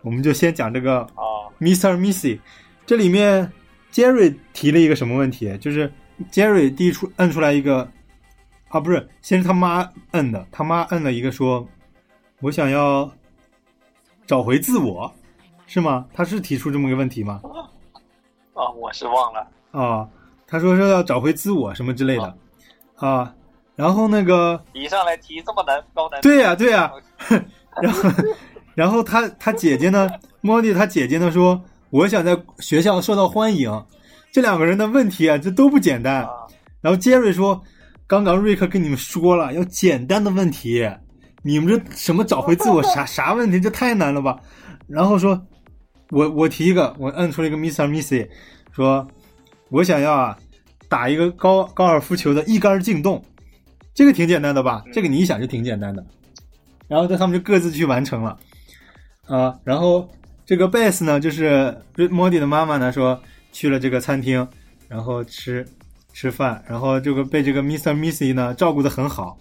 我们就先讲这个啊，Mr. Misty，这里面 Jerry 提了一个什么问题？就是 Jerry 第一出摁出来一个啊，不是，先是他妈摁的，他妈摁了一个说，我想要找回自我，是吗？他是提出这么个问题吗？啊，我是忘了。啊，他说是要找回自我什么之类的，啊，然后那个，一上来提这么难高难度，对呀、对呀、然后，然后他他姐姐呢，莫蒂他姐姐呢说，我想在学校受到欢迎，这两个人的问题啊，这都不简单。啊，然后杰瑞说，刚刚瑞克跟你们说了，要简单的问题，你们这什么找回自我啥 啥问题，这太难了吧？然后说，我我提一个，我摁出了一个 Mr. Missy，说，我想要啊，打一个高高尔夫球的一杆进洞，这个挺简单的吧？这个你一想就挺简单的。然后他们就各自去完成了，啊，然后这个贝斯呢，就是莫迪的妈妈呢说去了这个餐厅，然后吃吃饭，然后这个被这个 Mr. Missy 呢照顾的很好，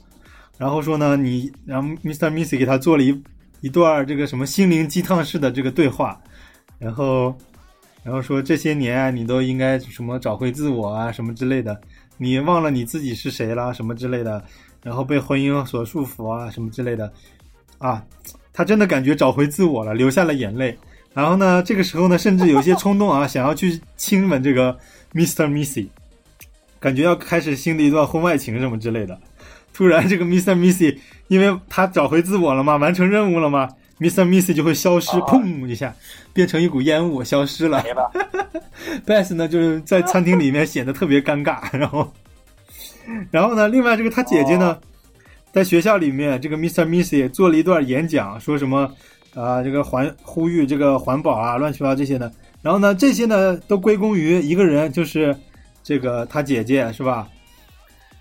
然后说呢你，然后 Mr. Missy 给他做了一一段这个什么心灵鸡汤式的这个对话，然后然后说这些年啊你都应该什么找回自我啊什么之类的，你忘了你自己是谁啦什么之类的，然后被婚姻所束缚啊什么之类的，啊，他真的感觉找回自我了，流下了眼泪。然后呢，这个时候呢，甚至有些冲动啊，想要去亲吻这个 Mr. Missy，感觉要开始新的一段婚外情什么之类的。突然，这个 Mr. Missy，因为他找回自我了嘛，完成任务了嘛，Mr. Missy 就会消失，啊砰一下变成一股烟雾消失了。没了。Bess 呢，就是在餐厅里面显得特别尴尬，然后，然后呢，另外这个他姐姐呢，在学校里面，这个 Mr. Missy 做了一段演讲，说什么啊、这个环呼吁这个环保啊，乱七八糟这些的。然后呢，这些呢都归功于一个人，就是这个他姐姐，是吧？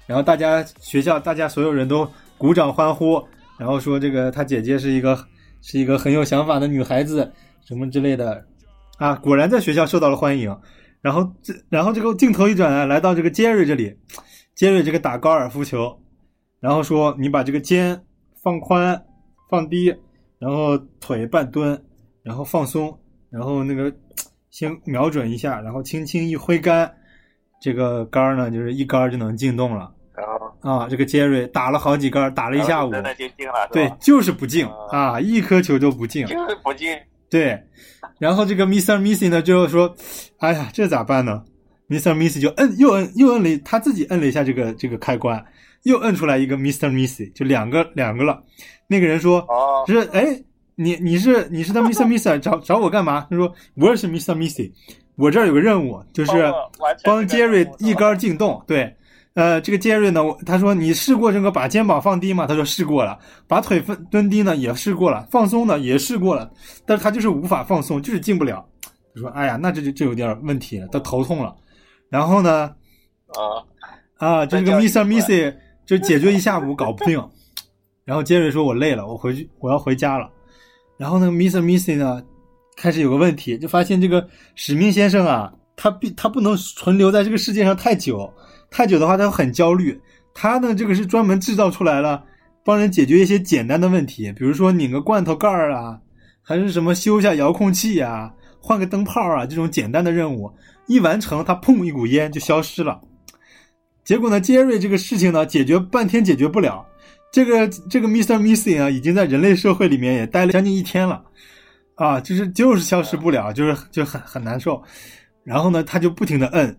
然后大家学校大家所有人都鼓掌欢呼，然后说这个他姐姐是一个是一个很有想法的女孩子，什么之类的。啊，果然在学校受到了欢迎。然后这，然后这个镜头一转啊，来到这个杰瑞这里，杰瑞这个打高尔夫球，然后说你把这个肩放宽、放低，然后腿半蹲，然后放松，然后那个先瞄准一下，然后轻轻一挥杆，这个杆儿呢就是一杆儿就能进洞了啊。这个杰瑞打了好几杆儿，打了一下午，真的就进了，对，就是不进啊，一颗球都不进。就是不进。对，然后这个 Mr. Missy 呢就说：“哎呀，这咋办呢？”Mr. Missy 就摁又摁又摁了，他自己摁了一下这个这个开关，又摁出来一个 Mr. Missy，就两个两个了。那个人说哦：“是哎，你你是你是他 Mr. Missy 找找我干嘛？”他说：“我也是 Mr. Missy，我这儿有个任务，就是帮杰瑞一杆进洞。”对。呃，这个杰瑞呢，他说你试过这个把肩膀放低吗？他说试过了，把腿分蹲低呢也试过了，放松呢也试过了，但是他就是无法放松，就是进不了。他说，哎呀，那这就这有点问题了，他头痛了。然后呢，啊，啊，这个来 Missy 就解决一下午搞不定。然后杰瑞说：“我累了，我回去，我要回家了。”然后呢，Mr. Missy 呢开始有个问题，就发现这个史密先生啊，他必他不能存留在这个世界上太久，太久的话他会很焦虑。他呢，这个是专门制造出来了，帮人解决一些简单的问题，比如说拧个罐头盖儿啊，还是什么修一下遥控器啊，换个灯泡啊，这种简单的任务一完成，他砰一股烟就消失了。结果呢，杰瑞这个事情呢，解决半天解决不了。这个这个 Mr. Missy 啊，已经在人类社会里面也待了将近一天了，啊，就是就是消失不了，就是就很很难受。然后呢，他就不停的摁，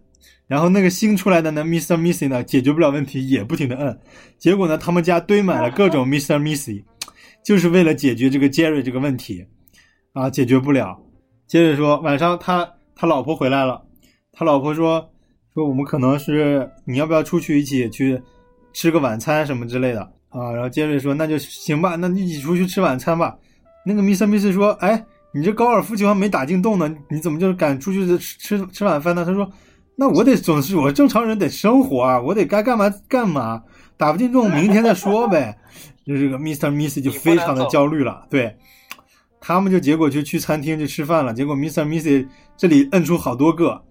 然后那个新出来的呢，Mr. Missy 呢，解决不了问题，也不停的摁。结果呢，他们家堆满了各种 Mr. Missy，就是为了解决这个 Jerry 这个问题，啊，解决不了。接着说，晚上他他老婆回来了，他老婆说说我们可能是你要不要出去一起去吃个晚餐什么之类的啊？然后杰瑞说那就行吧，那一起出去吃晚餐吧。那个 Mr. Miss 说，哎，你这高尔夫球还没打进洞呢，你怎么就敢出去吃吃吃晚饭呢？他说，那我得总是我正常人得生活啊，我得该干嘛干嘛，打不进洞明天再说呗。就这个 Mr. Miss 就非常的焦虑了，对。他们就结果就去餐厅去吃饭了，结果 Mr. Missy 这里摁出好多个，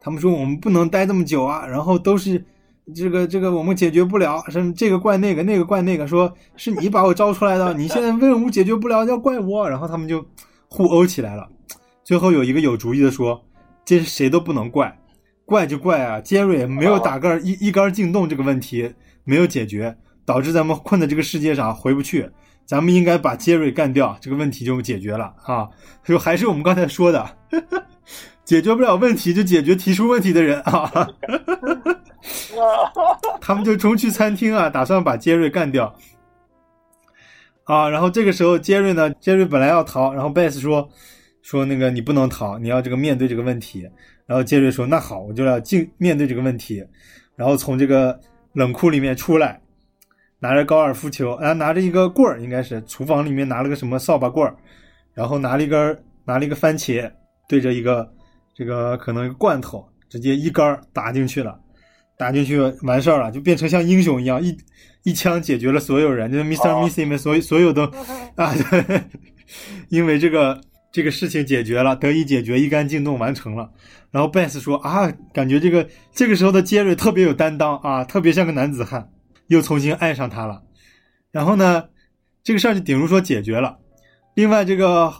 他们说我们不能待这么久啊，然后都是这个这个我们解决不了，是这个怪那个，那个怪那个，说是你把我招出来的，你现在任务解决不了，要怪我，然后他们就互殴起来了。最后有一个有主意的说，这是谁都不能怪，怪就怪啊，杰瑞没有打个一一杆进洞这个问题没有解决，导致咱们困在这个世界上回不去。咱们应该把杰瑞干掉，这个问题就解决了啊！就还是我们刚才说的，解决不了问题就解决提出问题的人啊！他们就冲去餐厅啊，打算把杰瑞干掉啊！然后这个时候杰瑞呢，杰瑞本来要逃，然后贝斯说说那个你不能逃，你要这个面对这个问题。然后杰瑞说那好，我就要进面对这个问题，然后从这个冷库里面出来。拿着高尔夫球，啊，拿着一个棍儿，应该是厨房里面拿了个什么扫把棍儿，然后拿了一根，拿了一个番茄，对着一个这个可能罐头，直接一杆儿打进去了，打进去完事儿了，就变成像英雄一样，一一枪解决了所有人，就是 Mr. Missy 们所所有都 啊，对，因为这个这个事情解决了，得以解决，一杆进洞完成了。然后 Beth 说啊，感觉这个这个时候的杰瑞特别有担当啊，特别像个男子汉。又重新爱上他了，然后呢，这个事儿就顶如说解决了。另外，这个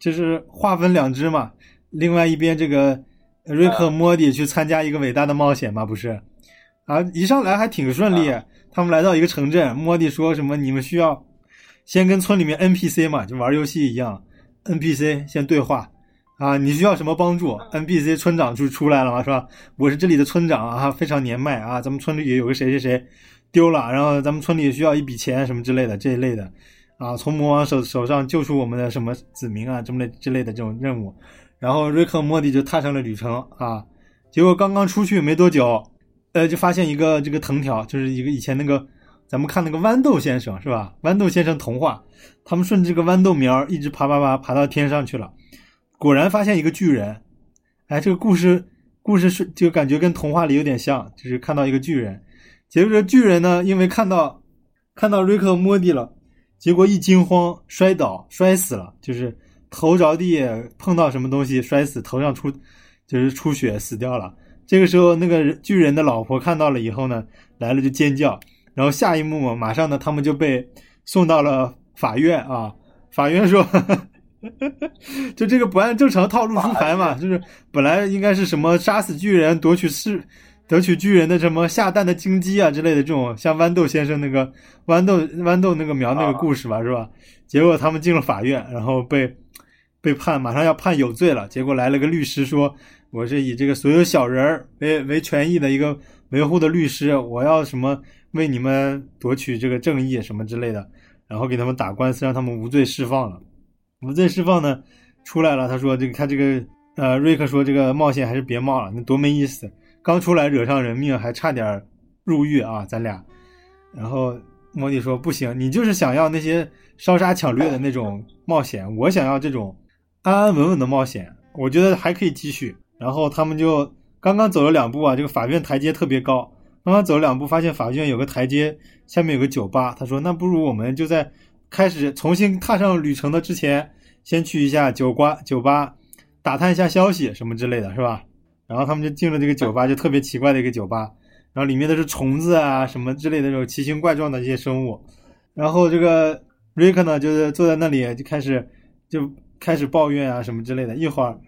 就是划分两支嘛。另外一边，这个瑞克莫蒂去参加一个伟大的冒险嘛，不是？啊，一上来还挺顺利。他们来到一个城镇，莫蒂说什么？你们需要先跟村里面 NPC 嘛，就玩游戏一样，NPC 先对话啊。你需要什么帮助？NPC 村长就出来了嘛，是吧？我是这里的村长啊，非常年迈啊。咱们村里也有个谁谁谁。丢了，然后咱们村里需要一笔钱什么之类的这一类的，啊，从魔王手手上救出我们的什么子民啊，这么类之类的这种任务，然后瑞克莫蒂就踏上了旅程啊，结果刚刚出去没多久，呃，就发现一个这个藤条，就是一个以前那个咱们看那个豌豆先生是吧？豌豆先生童话，他们顺着这个豌豆苗一直爬爬爬爬到天上去了，果然发现一个巨人，哎，这个故事故事是就感觉跟童话里有点像，就是看到一个巨人。结果这巨人呢，因为看到看到瑞克莫蒂了，结果一惊慌摔倒摔死了，就是头着地碰到什么东西摔死，头上出就是出血死掉了。这个时候，那个巨人的老婆看到了以后呢，来了就尖叫。然后下一幕嘛，马上呢，他们就被送到了法院啊。法院说，就这个不按正常套路出牌嘛，就是本来应该是什么杀死巨人夺取是。夺取巨人的什么下蛋的金鸡啊之类的这种，像豌豆先生那个豌豆豌豆那个苗那个故事吧，是吧？结果他们进了法院，然后被被判，马上要判有罪了。结果来了个律师说：“我是以这个所有小人为为权益的一个维护的律师，我要什么为你们夺取这个正义什么之类的，然后给他们打官司，让他们无罪释放了。无罪释放呢，出来了。他说：这个看这个呃，瑞克说这个冒险还是别冒了，那多没意思。”刚出来惹上人命，还差点入狱啊！咱俩，然后莫蒂说：“不行，你就是想要那些烧杀抢掠的那种冒险，我想要这种安安稳稳的冒险。我觉得还可以继续。”然后他们就刚刚走了两步啊，这个法院台阶特别高。刚刚走了两步，发现法院有个台阶，下面有个酒吧。他说：“那不如我们就在开始重新踏上旅程的之前，先去一下酒吧，酒吧打探一下消息什么之类的，是吧？”然后他们就进了这个酒吧，就特别奇怪的一个酒吧，然后里面都是虫子啊什么之类的这种奇形怪状的一些生物。然后这个瑞克呢，就是坐在那里就开始就开始抱怨啊什么之类的。一会儿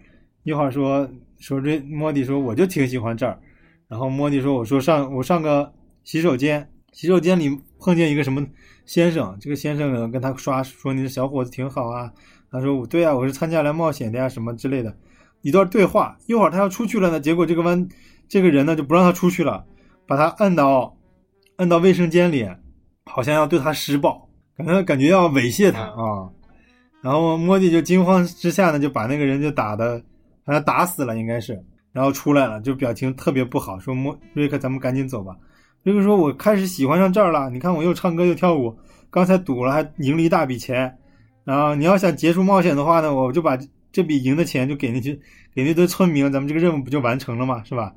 一会儿说说这莫迪说我就挺喜欢这儿。然后莫迪说我说上我上个洗手间，洗手间里碰见一个什么先生，这个先生跟他刷说你这小伙子挺好啊。他说我对啊，我是参加来冒险的呀什么之类的。一段对话，一会儿他要出去了呢，结果这个弯，这个人呢就不让他出去了，把他摁到，摁到卫生间里，好像要对他施暴，感觉感觉要猥亵他啊。然后莫蒂就惊慌之下呢，就把那个人就打的，把他打死了应该是，然后出来了，就表情特别不好，说莫瑞克，咱们赶紧走吧。瑞克说，我开始喜欢上这儿了，你看我又唱歌又跳舞，刚才赌了还赢了一大笔钱，然后你要想结束冒险的话呢，我就把。这笔赢的钱就给那些给那堆村民，咱们这个任务不就完成了吗？是吧？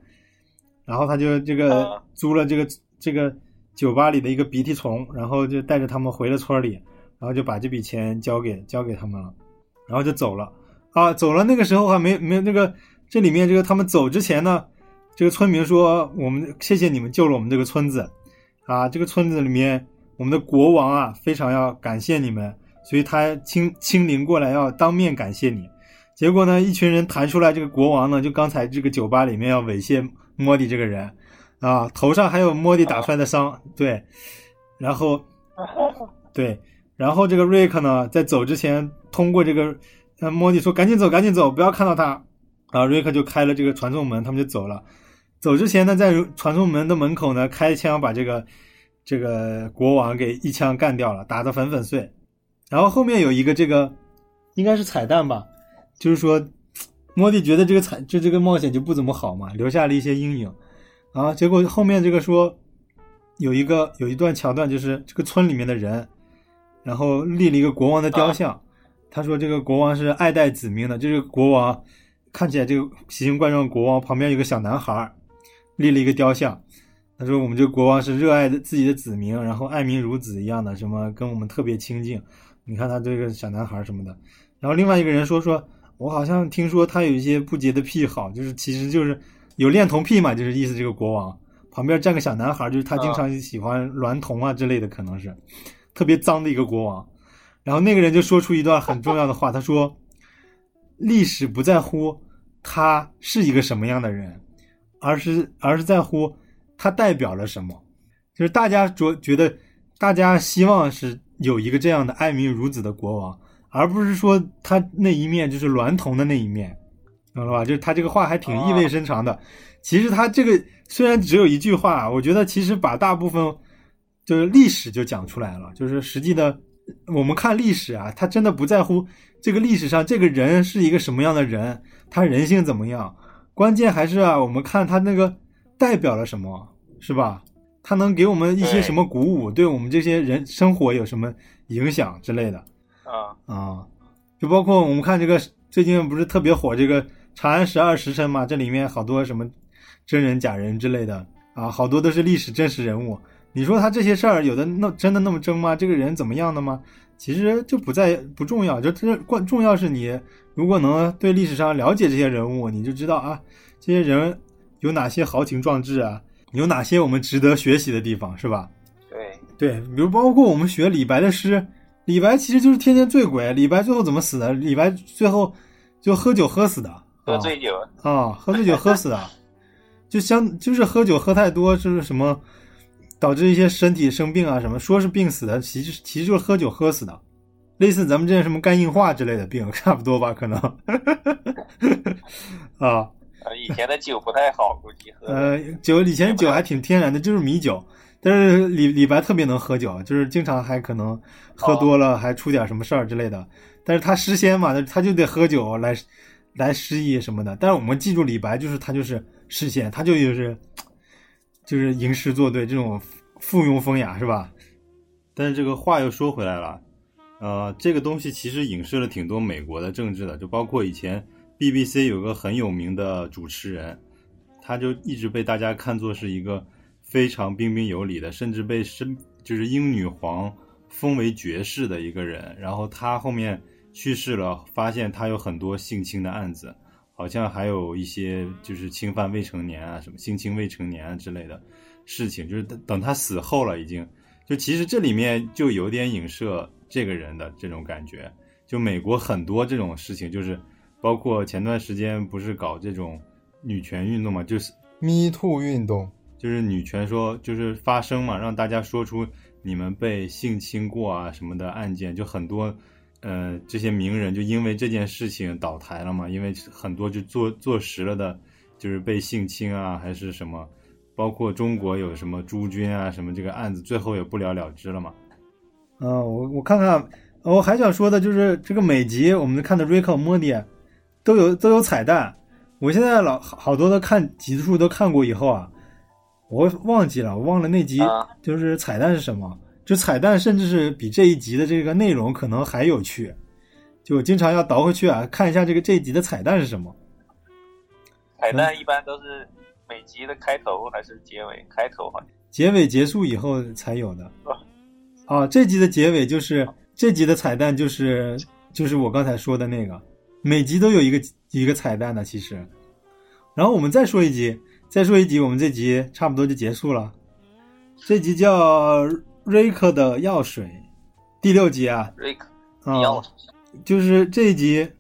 然后他就这个租了这个这个酒吧里的一个鼻涕虫，然后就带着他们回了村里，然后就把这笔钱交给交给他们了，然后就走了啊，走了。那个时候还没没那个这里面这个他们走之前呢，这个村民说：“我们谢谢你们救了我们这个村子啊，这个村子里面我们的国王啊非常要感谢你们，所以他亲亲临过来要当面感谢你。”结果呢，一群人弹出来，这个国王呢，就刚才这个酒吧里面要猥亵莫迪这个人啊，头上还有莫迪打出来的伤，对，然后 对，然后这个瑞克呢，在走之前通过这个，呃，莫迪说赶紧走，赶紧走，不要看到他，啊，瑞克就开了这个传送门，他们就走了。走之前呢，在传送门的门口呢，开枪把这个这个国王给一枪干掉了，打得粉粉碎。然后后面有一个这个应该是彩蛋吧，就是说莫蒂觉得这个彩就这个冒险就不怎么好嘛，留下了一些阴影。啊，结果后面这个说有一个有一段桥段，就是这个村里面的人，然后立了一个国王的雕像。他说这个国王是爱戴子民的，就是国王看起来这个奇形怪状的国王旁边有个小男孩儿立了一个雕像。他说我们这个国王是热爱的自己的子民，然后爱民如子一样的，什么跟我们特别亲近。你看他这个小男孩儿什么的。然后另外一个人说说，我好像听说他有一些不洁的癖好，就是其实就是有恋童癖嘛，就是意思这个国王旁边站个小男孩儿，就是他经常喜欢娈童啊之类的，可能是特别脏的一个国王。然后那个人就说出一段很重要的话，他说：“历史不在乎他是一个什么样的人，而是而是在乎他代表了什么。就是大家觉觉得，大家希望是有一个这样的爱民如子的国王，而不是说他那一面就是娈童的那一面，懂了吧？就是他这个话还挺意味深长的。其实他这个虽然只有一句话，我觉得其实把大部分就是历史就讲出来了，就是实际的。我们看历史啊，他真的不在乎这个历史上这个人是一个什么样的人，他人性怎么样，关键还是啊，我们看他那个代表了什么，是吧？他能给我们一些什么鼓舞，对我们这些人生活有什么影响之类的啊，啊？就包括我们看这个最近不是特别火这个《长安十二时辰》嘛，这里面好多什么真人假人之类的啊，好多都是历史真实人物。你说他这些事儿有的那真的那么真吗？这个人怎么样的吗？其实就不在不重要，就这关重要是你如果能对历史上了解这些人物，你就知道啊，这些人有哪些豪情壮志啊，有哪些我们值得学习的地方，是吧？对，对，比如包括我们学李白的诗，李白其实就是天天醉鬼。李白最后怎么死的？李白最后就喝酒喝死的，喝醉酒，啊，喝醉酒喝死的，就相就是喝酒喝太多，就是什么。导致一些身体生病啊，什么说是病死的，其实其实就是喝酒喝死的，类似咱们这什么肝硬化之类的病，差不多吧，可能。啊，以前的酒不太好，估计喝。呃，酒以前酒还挺天然的，就是米酒，但是李李白特别能喝酒，就是经常还可能喝多了还出点什么事儿之类的。但是他诗仙嘛，他就得喝酒来来诗意什么的。但是我们记住李白，就是他就是诗仙，他就就是。就是吟诗作对这种附庸风雅是吧？但是这个话又说回来了，呃，这个东西其实影射了挺多美国的政治的，就包括以前 BBC 有个很有名的主持人，他就一直被大家看作是一个非常彬彬有礼的，甚至被身就是英女皇封为爵士的一个人。然后他后面去世了，发现他有很多性侵的案子。好像还有一些就是侵犯未成年啊，什么性侵未成年啊之类的事情，就是等等他死后了，已经就其实这里面就有点影射这个人的这种感觉。就美国很多这种事情，就是包括前段时间不是搞这种女权运动嘛，就是 Me Too 运动，就是女权说就是发声嘛，让大家说出你们被性侵过啊什么的案件，就很多。呃，这些名人就因为这件事情倒台了嘛？因为很多就坐坐实了的，就是被性侵啊，还是什么，包括中国有什么朱军啊，什么这个案子最后也不了了之了嘛。嗯，我我看看，我还想说的就是这个每集我们看的 Rick 莫迪都有都有彩蛋。我现在老好多的看集数都看过以后啊，我忘记了，我忘了那集就是彩蛋是什么。就彩蛋，甚至是比这一集的这个内容可能还有趣。就经常要倒回去啊，看一下这个这一集的彩蛋是什么。彩蛋一般都是每集的开头还是结尾？开头好像。结尾结束以后才有的。啊，这集的结尾就是这集的彩蛋，就是就是我刚才说的那个，每集都有一个一个彩蛋的其实。然后我们再说一集，再说一集，我们这集差不多就结束了。这集叫。瑞克的药水，第六集啊，瑞克啊，就是这一集，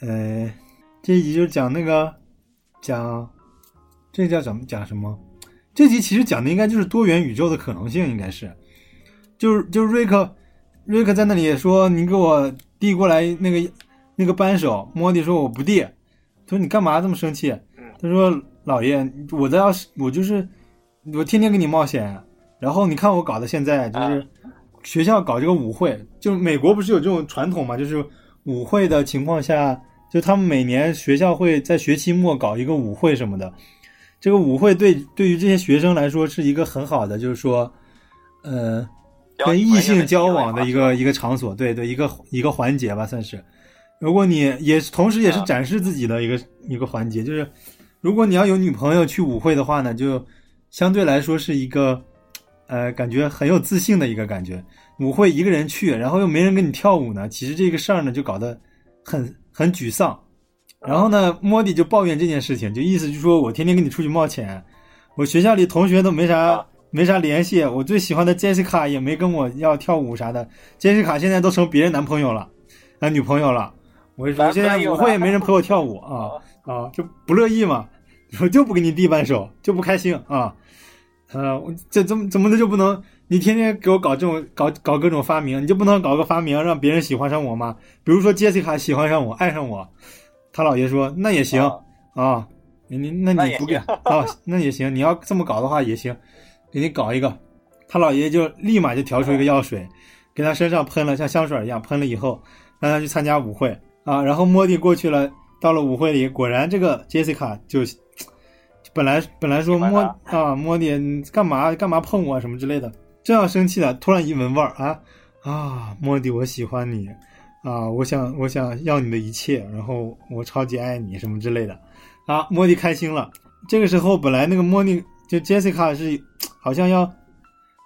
呃，这一集就是讲那个讲这叫怎么讲什么？这集其实讲的应该就是多元宇宙的可能性，应该是，就是就是瑞克，瑞克在那里说你给我递过来那个那个扳手，莫蒂说我不递，他说你干嘛这么生气？他说老爷，我在要是我就是我天天给你冒险，然后你看我搞的现在就是学校搞这个舞会，就美国不是有这种传统嘛，就是舞会的情况下，就他们每年学校会在学期末搞一个舞会什么的。这个舞会对对于这些学生来说是一个很好的，就是说，呃，跟异性交往的一个一个场所，对对，一个一个环节吧，算是。如果你也同时也是展示自己的一个一个环节，就是如果你要有女朋友去舞会的话呢，就相对来说是一个呃感觉很有自信的一个感觉。舞会一个人去，然后又没人跟你跳舞呢，其实这个事儿呢就搞得很很沮丧。然后呢，莫迪就抱怨这件事情，就意思就是说我天天跟你出去冒险，我学校里同学都没啥没啥联系，我最喜欢的杰西卡也没跟我要跳舞啥的，杰西卡现在都成别人男朋友了，啊女朋友了，我我现在舞会也没人陪我跳舞啊啊，就不乐意嘛，我就不给你递扳手，就不开心啊，呃，这怎么怎么的就不能？你天天给我搞这种搞搞各种发明，你就不能搞个发明让别人喜欢上我吗？比如说杰西卡喜欢上我，爱上我。他姥爷说：“那也行啊，你那你不给啊？那也行，你要这么搞的话也行，给你搞一个。”他姥爷就立马就调出一个药水，给他身上喷了，像香水一样喷了以后，让他去参加舞会啊。然后莫蒂过去了，到了舞会里，果然这个杰西卡就本来本来说摸啊莫蒂干嘛干嘛碰我什么之类的，正要生气了，突然一闻味儿啊啊，莫迪我喜欢你。啊，我想，我想要你的一切，然后我超级爱你，什么之类的。啊，莫迪开心了。这个时候，本来那个莫蒂就 Jessica 是好像要，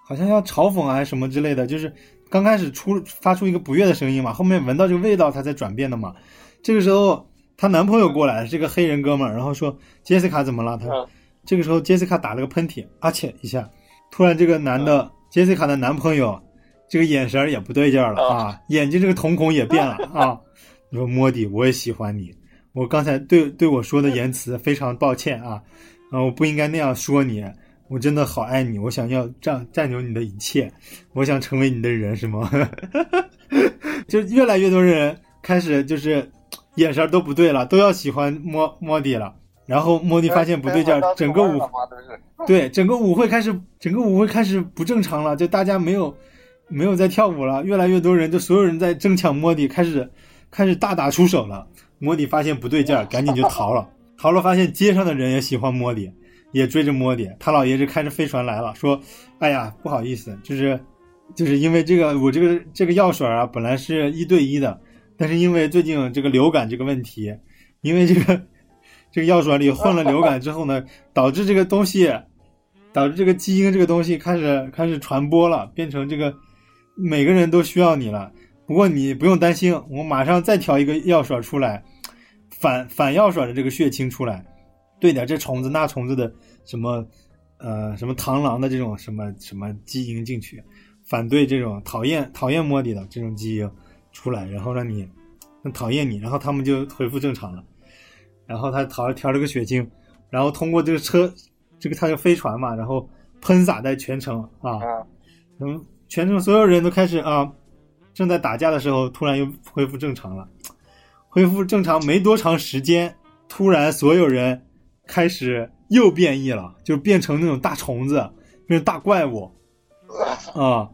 好像要嘲讽还是什么之类的，就是刚开始出发出一个不悦的声音嘛，后面闻到这个味道，它才转变的嘛。这个时候，她男朋友过来，是个黑人哥们儿，然后说 Jessica 怎么了？他这个时候 Jessica 打了个喷嚏，啊切一下，突然这个男的 Jessica 的男朋友。这个眼神也不对劲儿了啊，眼睛这个瞳孔也变了啊。你说莫迪，我也喜欢你，我刚才对对我说的言辞非常抱歉啊，啊，我不应该那样说你，我真的好爱你，我想要占占有你的一切，我想成为你的人，是吗？就越来越多人开始就是眼神都不对了，都要喜欢莫莫迪了。然后莫迪发现不对劲儿，整个舞对整个舞会开始整个舞会开始不正常了，就大家没有。没有在跳舞了，越来越多人，就所有人在争抢莫迪，开始开始大打出手了。莫迪发现不对劲儿，赶紧就逃了。逃了，发现街上的人也喜欢莫迪，也追着莫迪。他老爷就开着飞船来了，说：“哎呀，不好意思，就是就是因为这个，我这个这个药水啊，本来是一对一的，但是因为最近这个流感这个问题，因为这个 这个药水里混了流感之后呢，导致这个东西，导致这个基因这个东西开始开始传播了，变成这个。”每个人都需要你了，不过你不用担心，我马上再调一个药水出来，反反药水的这个血清出来，对点这虫子那虫子的什么，呃，什么螳螂的这种什么什么基因进去，反对这种讨厌讨厌莫迪的这种基因出来，然后让你讨厌你，然后他们就恢复正常了，然后他调调了个血清，然后通过这个车，这个他的飞船嘛，然后喷洒在全城啊，嗯。全城所有人都开始啊，正在打架的时候，突然又恢复正常了。恢复正常没多长时间，突然所有人开始又变异了，就变成那种大虫子，变成大怪物啊。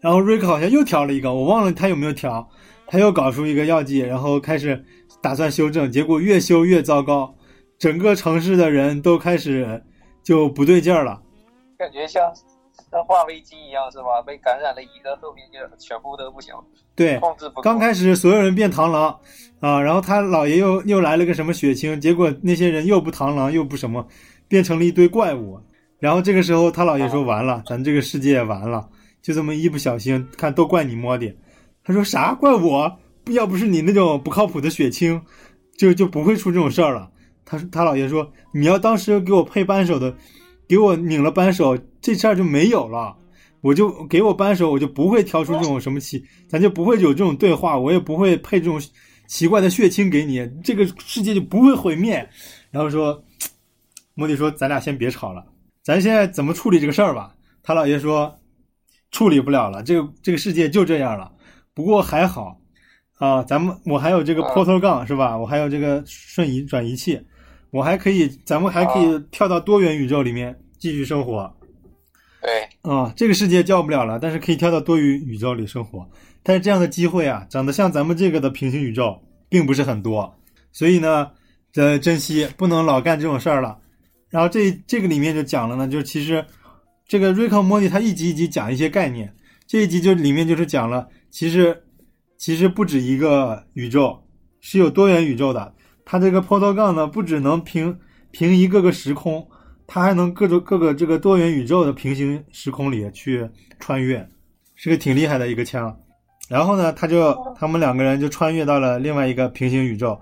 然后瑞克好像又调了一个，我忘了他有没有调，他又搞出一个药剂，然后开始打算修正，结果越修越糟糕，整个城市的人都开始就不对劲儿了，感觉像。生化危机一样是吧？被感染了一个，后面就全部都不行。对，控制不。刚开始所有人变螳螂啊，然后他姥爷又又来了个什么血清，结果那些人又不螳螂又不什么，变成了一堆怪物。然后这个时候他姥爷说：“完了，咱这个世界完了，就这么一不小心，看都怪你莫迪。”他说：“啥？怪我？要不是你那种不靠谱的血清，就就不会出这种事儿了。”他说：“他姥爷说，你要当时给我配扳手的。”给我拧了扳手，这事儿就没有了。我就给我扳手，我就不会挑出这种什么奇，咱就不会有这种对话，我也不会配这种奇怪的血清给你，这个世界就不会毁灭。然后说，莫迪说：“咱俩先别吵了，咱现在怎么处理这个事儿吧？”他姥爷说：“处理不了了，这个这个世界就这样了。不过还好啊，咱们我还有这个 portal 杠是吧？我还有这个瞬移转移器，我还可以，咱们还可以跳到多元宇宙里面继续生活。”对，啊、这个世界叫不了了，但是可以跳到多元宇宙里生活。但是这样的机会啊，长得像咱们这个的平行宇宙并不是很多，所以呢，呃，珍惜不能老干这种事儿了。然后这这个里面就讲了呢，就其实这个瑞克莫蒂他一集一集讲一些概念，这一集就里面就是讲了，其实其实不止一个宇宙，是有多元宇宙的。它这个 portal 杠呢，不只能平平一个个时空，它还能各种各个这个多元宇宙的平行时空里去穿越，是个挺厉害的一个枪。然后呢，他就他们两个人就穿越到了另外一个平行宇宙。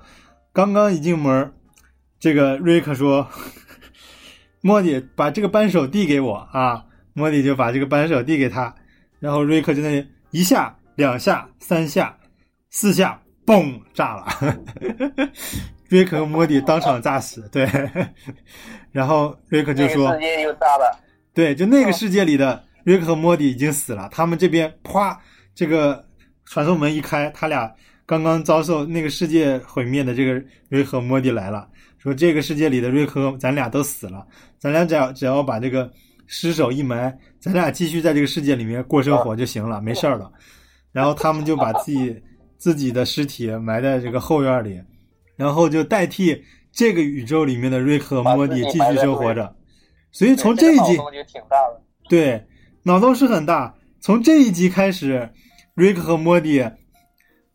刚刚一进门，这个瑞克说：“莫迪，把这个扳手递给我啊！”莫迪就把这个扳手递给他，然后瑞克就那一下、两下、三下、四下，嘣，炸了。瑞克和莫迪当场炸死，对。然后瑞克就说世：“界又炸了，对，就那个世界里的瑞克和莫迪已经死了，他们这边啪，这个传送门一开，他俩刚刚遭受那个世界毁灭的这个瑞克和莫迪来了，说这个世界里的瑞克咱俩都死了，咱俩只要只要把这个尸首一埋，咱俩继续在这个世界里面过生活就行了，没事儿了。然后他们就把自己自己的尸体埋在这个后院里，然后就代替这个宇宙里面的瑞克和莫迪继续生活着。所以从这一集。对，脑洞是很大。从这一集开始，瑞克和莫蒂，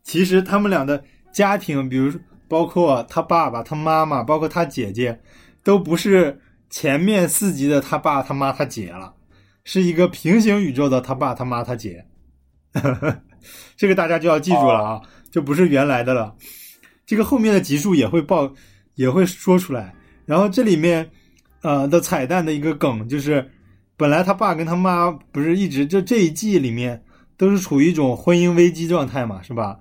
其实他们俩的家庭，比如说包括他爸爸、他妈妈，包括他姐姐，都不是前面四集的他爸、他妈、他姐了，是一个平行宇宙的他爸、他妈、他姐。这个大家就要记住了啊，就不是原来的了。这个后面的集数也会报，也会说出来。然后这里面，呃的彩蛋的一个梗就是，本来他爸跟他妈不是一直就这一季里面都是处于一种婚姻危机状态嘛，是吧？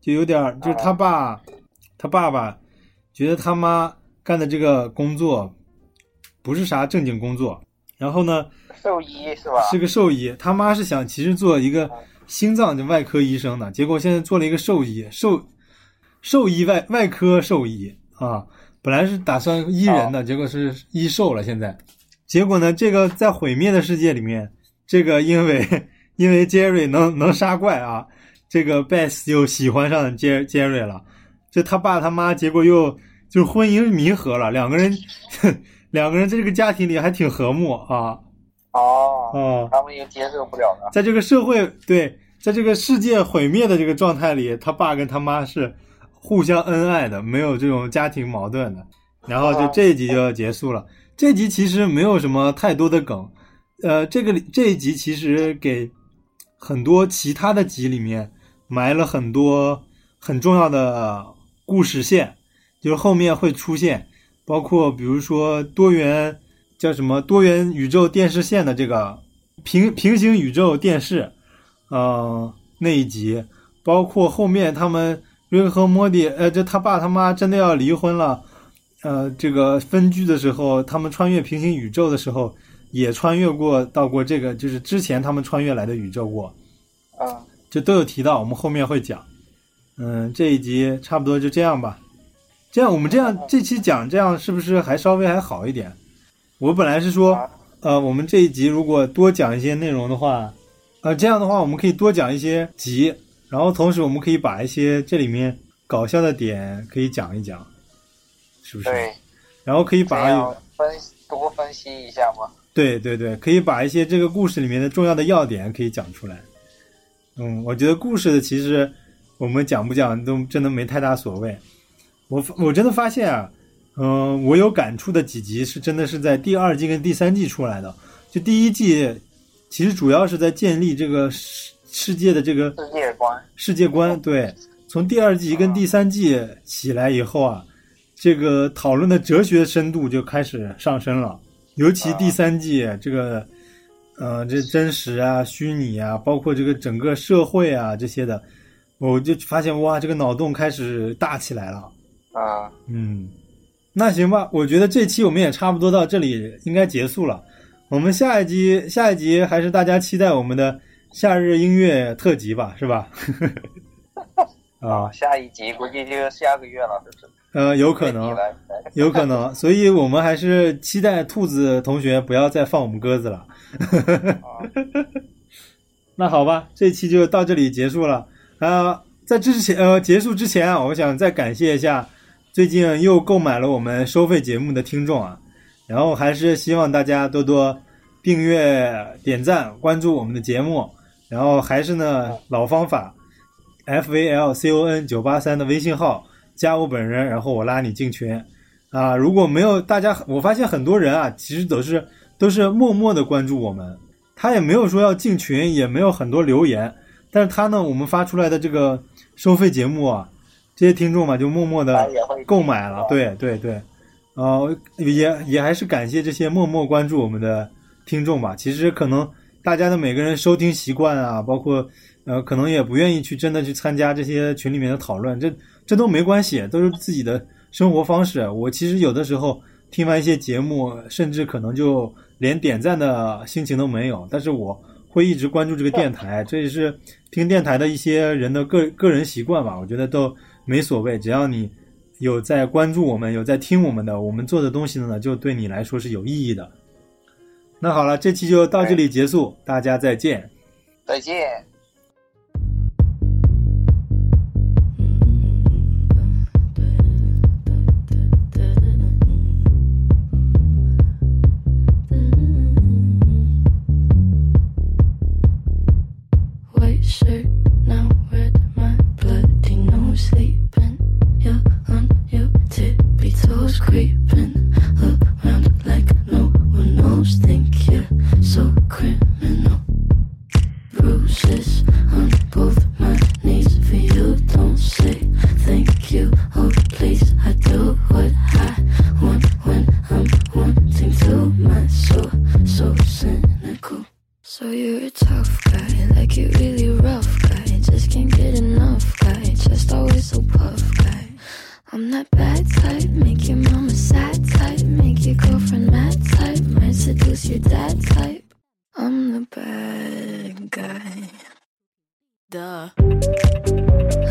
就有点儿就是他爸，他爸爸觉得他妈干的这个工作不是啥正经工作，然后呢，兽医是吧？是个兽医，他妈是想其实做一个心脏的外科医生的，结果现在做了一个兽医，兽兽医外外科兽医啊，本来是打算医人的，结果是医兽了。现在，结果呢，这个在毁灭的世界里面，这个因为 因为 Jerry 能能杀怪啊，这个 Beth 又喜欢上 Jer Jerry 了，这他爸他妈结果又就是婚姻弥合了，两个人两个人在这个家庭里还挺和睦啊。哦，哦，他们又接受不了了。在这个社会对，在这个世界毁灭的这个状态里，他爸跟他妈是互相恩爱的，没有这种家庭矛盾的。然后就这一集就要结束了。这集其实没有什么太多的梗，呃，这个里这一集其实给很多其他的集里面埋了很多很重要的故事线，就是后面会出现，包括比如说多元叫什么多元宇宙电视线的这个平平行宇宙电视，呃那一集，包括后面他们瑞克和莫蒂，呃，就他爸他妈真的要离婚了，呃，这个分居的时候，他们穿越平行宇宙的时候，也穿越过到过这个，就是之前他们穿越来的宇宙过，啊，这都有提到，我们后面会讲。嗯，这一集差不多就这样吧。这样我们这样这期讲这样是不是还稍微还好一点？我本来是说，呃，我们这一集如果多讲一些内容的话，呃，这样的话我们可以多讲一些集，然后同时我们可以把一些这里面搞笑的点可以讲一讲，是不是？对，然后可以把样分多分析一下嘛。对对对，可以把一些这个故事里面的重要的要点可以讲出来。嗯，我觉得故事的其实我们讲不讲都真的没太大所谓。我我真的发现啊，嗯、我有感触的几集是真的是在第二季跟第三季出来的。就第一季其实主要是在建立这个世世界的这个世界观，世界观。对，从第二季跟第三季起来以后啊，这个讨论的哲学深度就开始上升了。尤其第三季这个，呃，这真实啊、虚拟啊，包括这个整个社会啊这些的，我就发现哇，这个脑洞开始大起来了。啊，嗯，那行吧，我觉得这期我们也差不多到这里应该结束了。我们下一集下一集还是大家期待我们的夏日音乐特辑吧，是吧？啊，下一集估计就下个月了，是不是？呃，有可能有可能，所以我们还是期待兔子同学不要再放我们鸽子了。那好吧，这期就到这里结束了。啊、在之前呃结束之前啊，我想再感谢一下最近又购买了我们收费节目的听众啊，然后还是希望大家多多订阅、点赞、关注我们的节目，然后还是呢老方法，F A L C O N 九八三的微信号加我本人，然后我拉你进群。啊，如果没有大家，我发现很多人啊，其实都是都是默默的关注我们，他也没有说要进群，也没有很多留言，但是他呢，我们发出来的这个收费节目啊，这些听众嘛，就默默的购买了，对对对，呃，也也还是感谢这些默默关注我们的听众吧。其实可能大家的每个人收听习惯啊，包括呃，可能也不愿意去真的去参加这些群里面的讨论，这这都没关系，都是自己的生活方式。我其实有的时候听完一些节目，甚至可能就连点赞的心情都没有，但是我会一直关注这个电台，这也是听电台的一些人的个个人习惯吧，我觉得都没所谓，只要你有在关注我们，有在听我们的，我们做的东西呢，就对你来说是有意义的。那好了，这期就到这里结束，大家再见。再见。Your dad type. I'm the bad guy. Duh.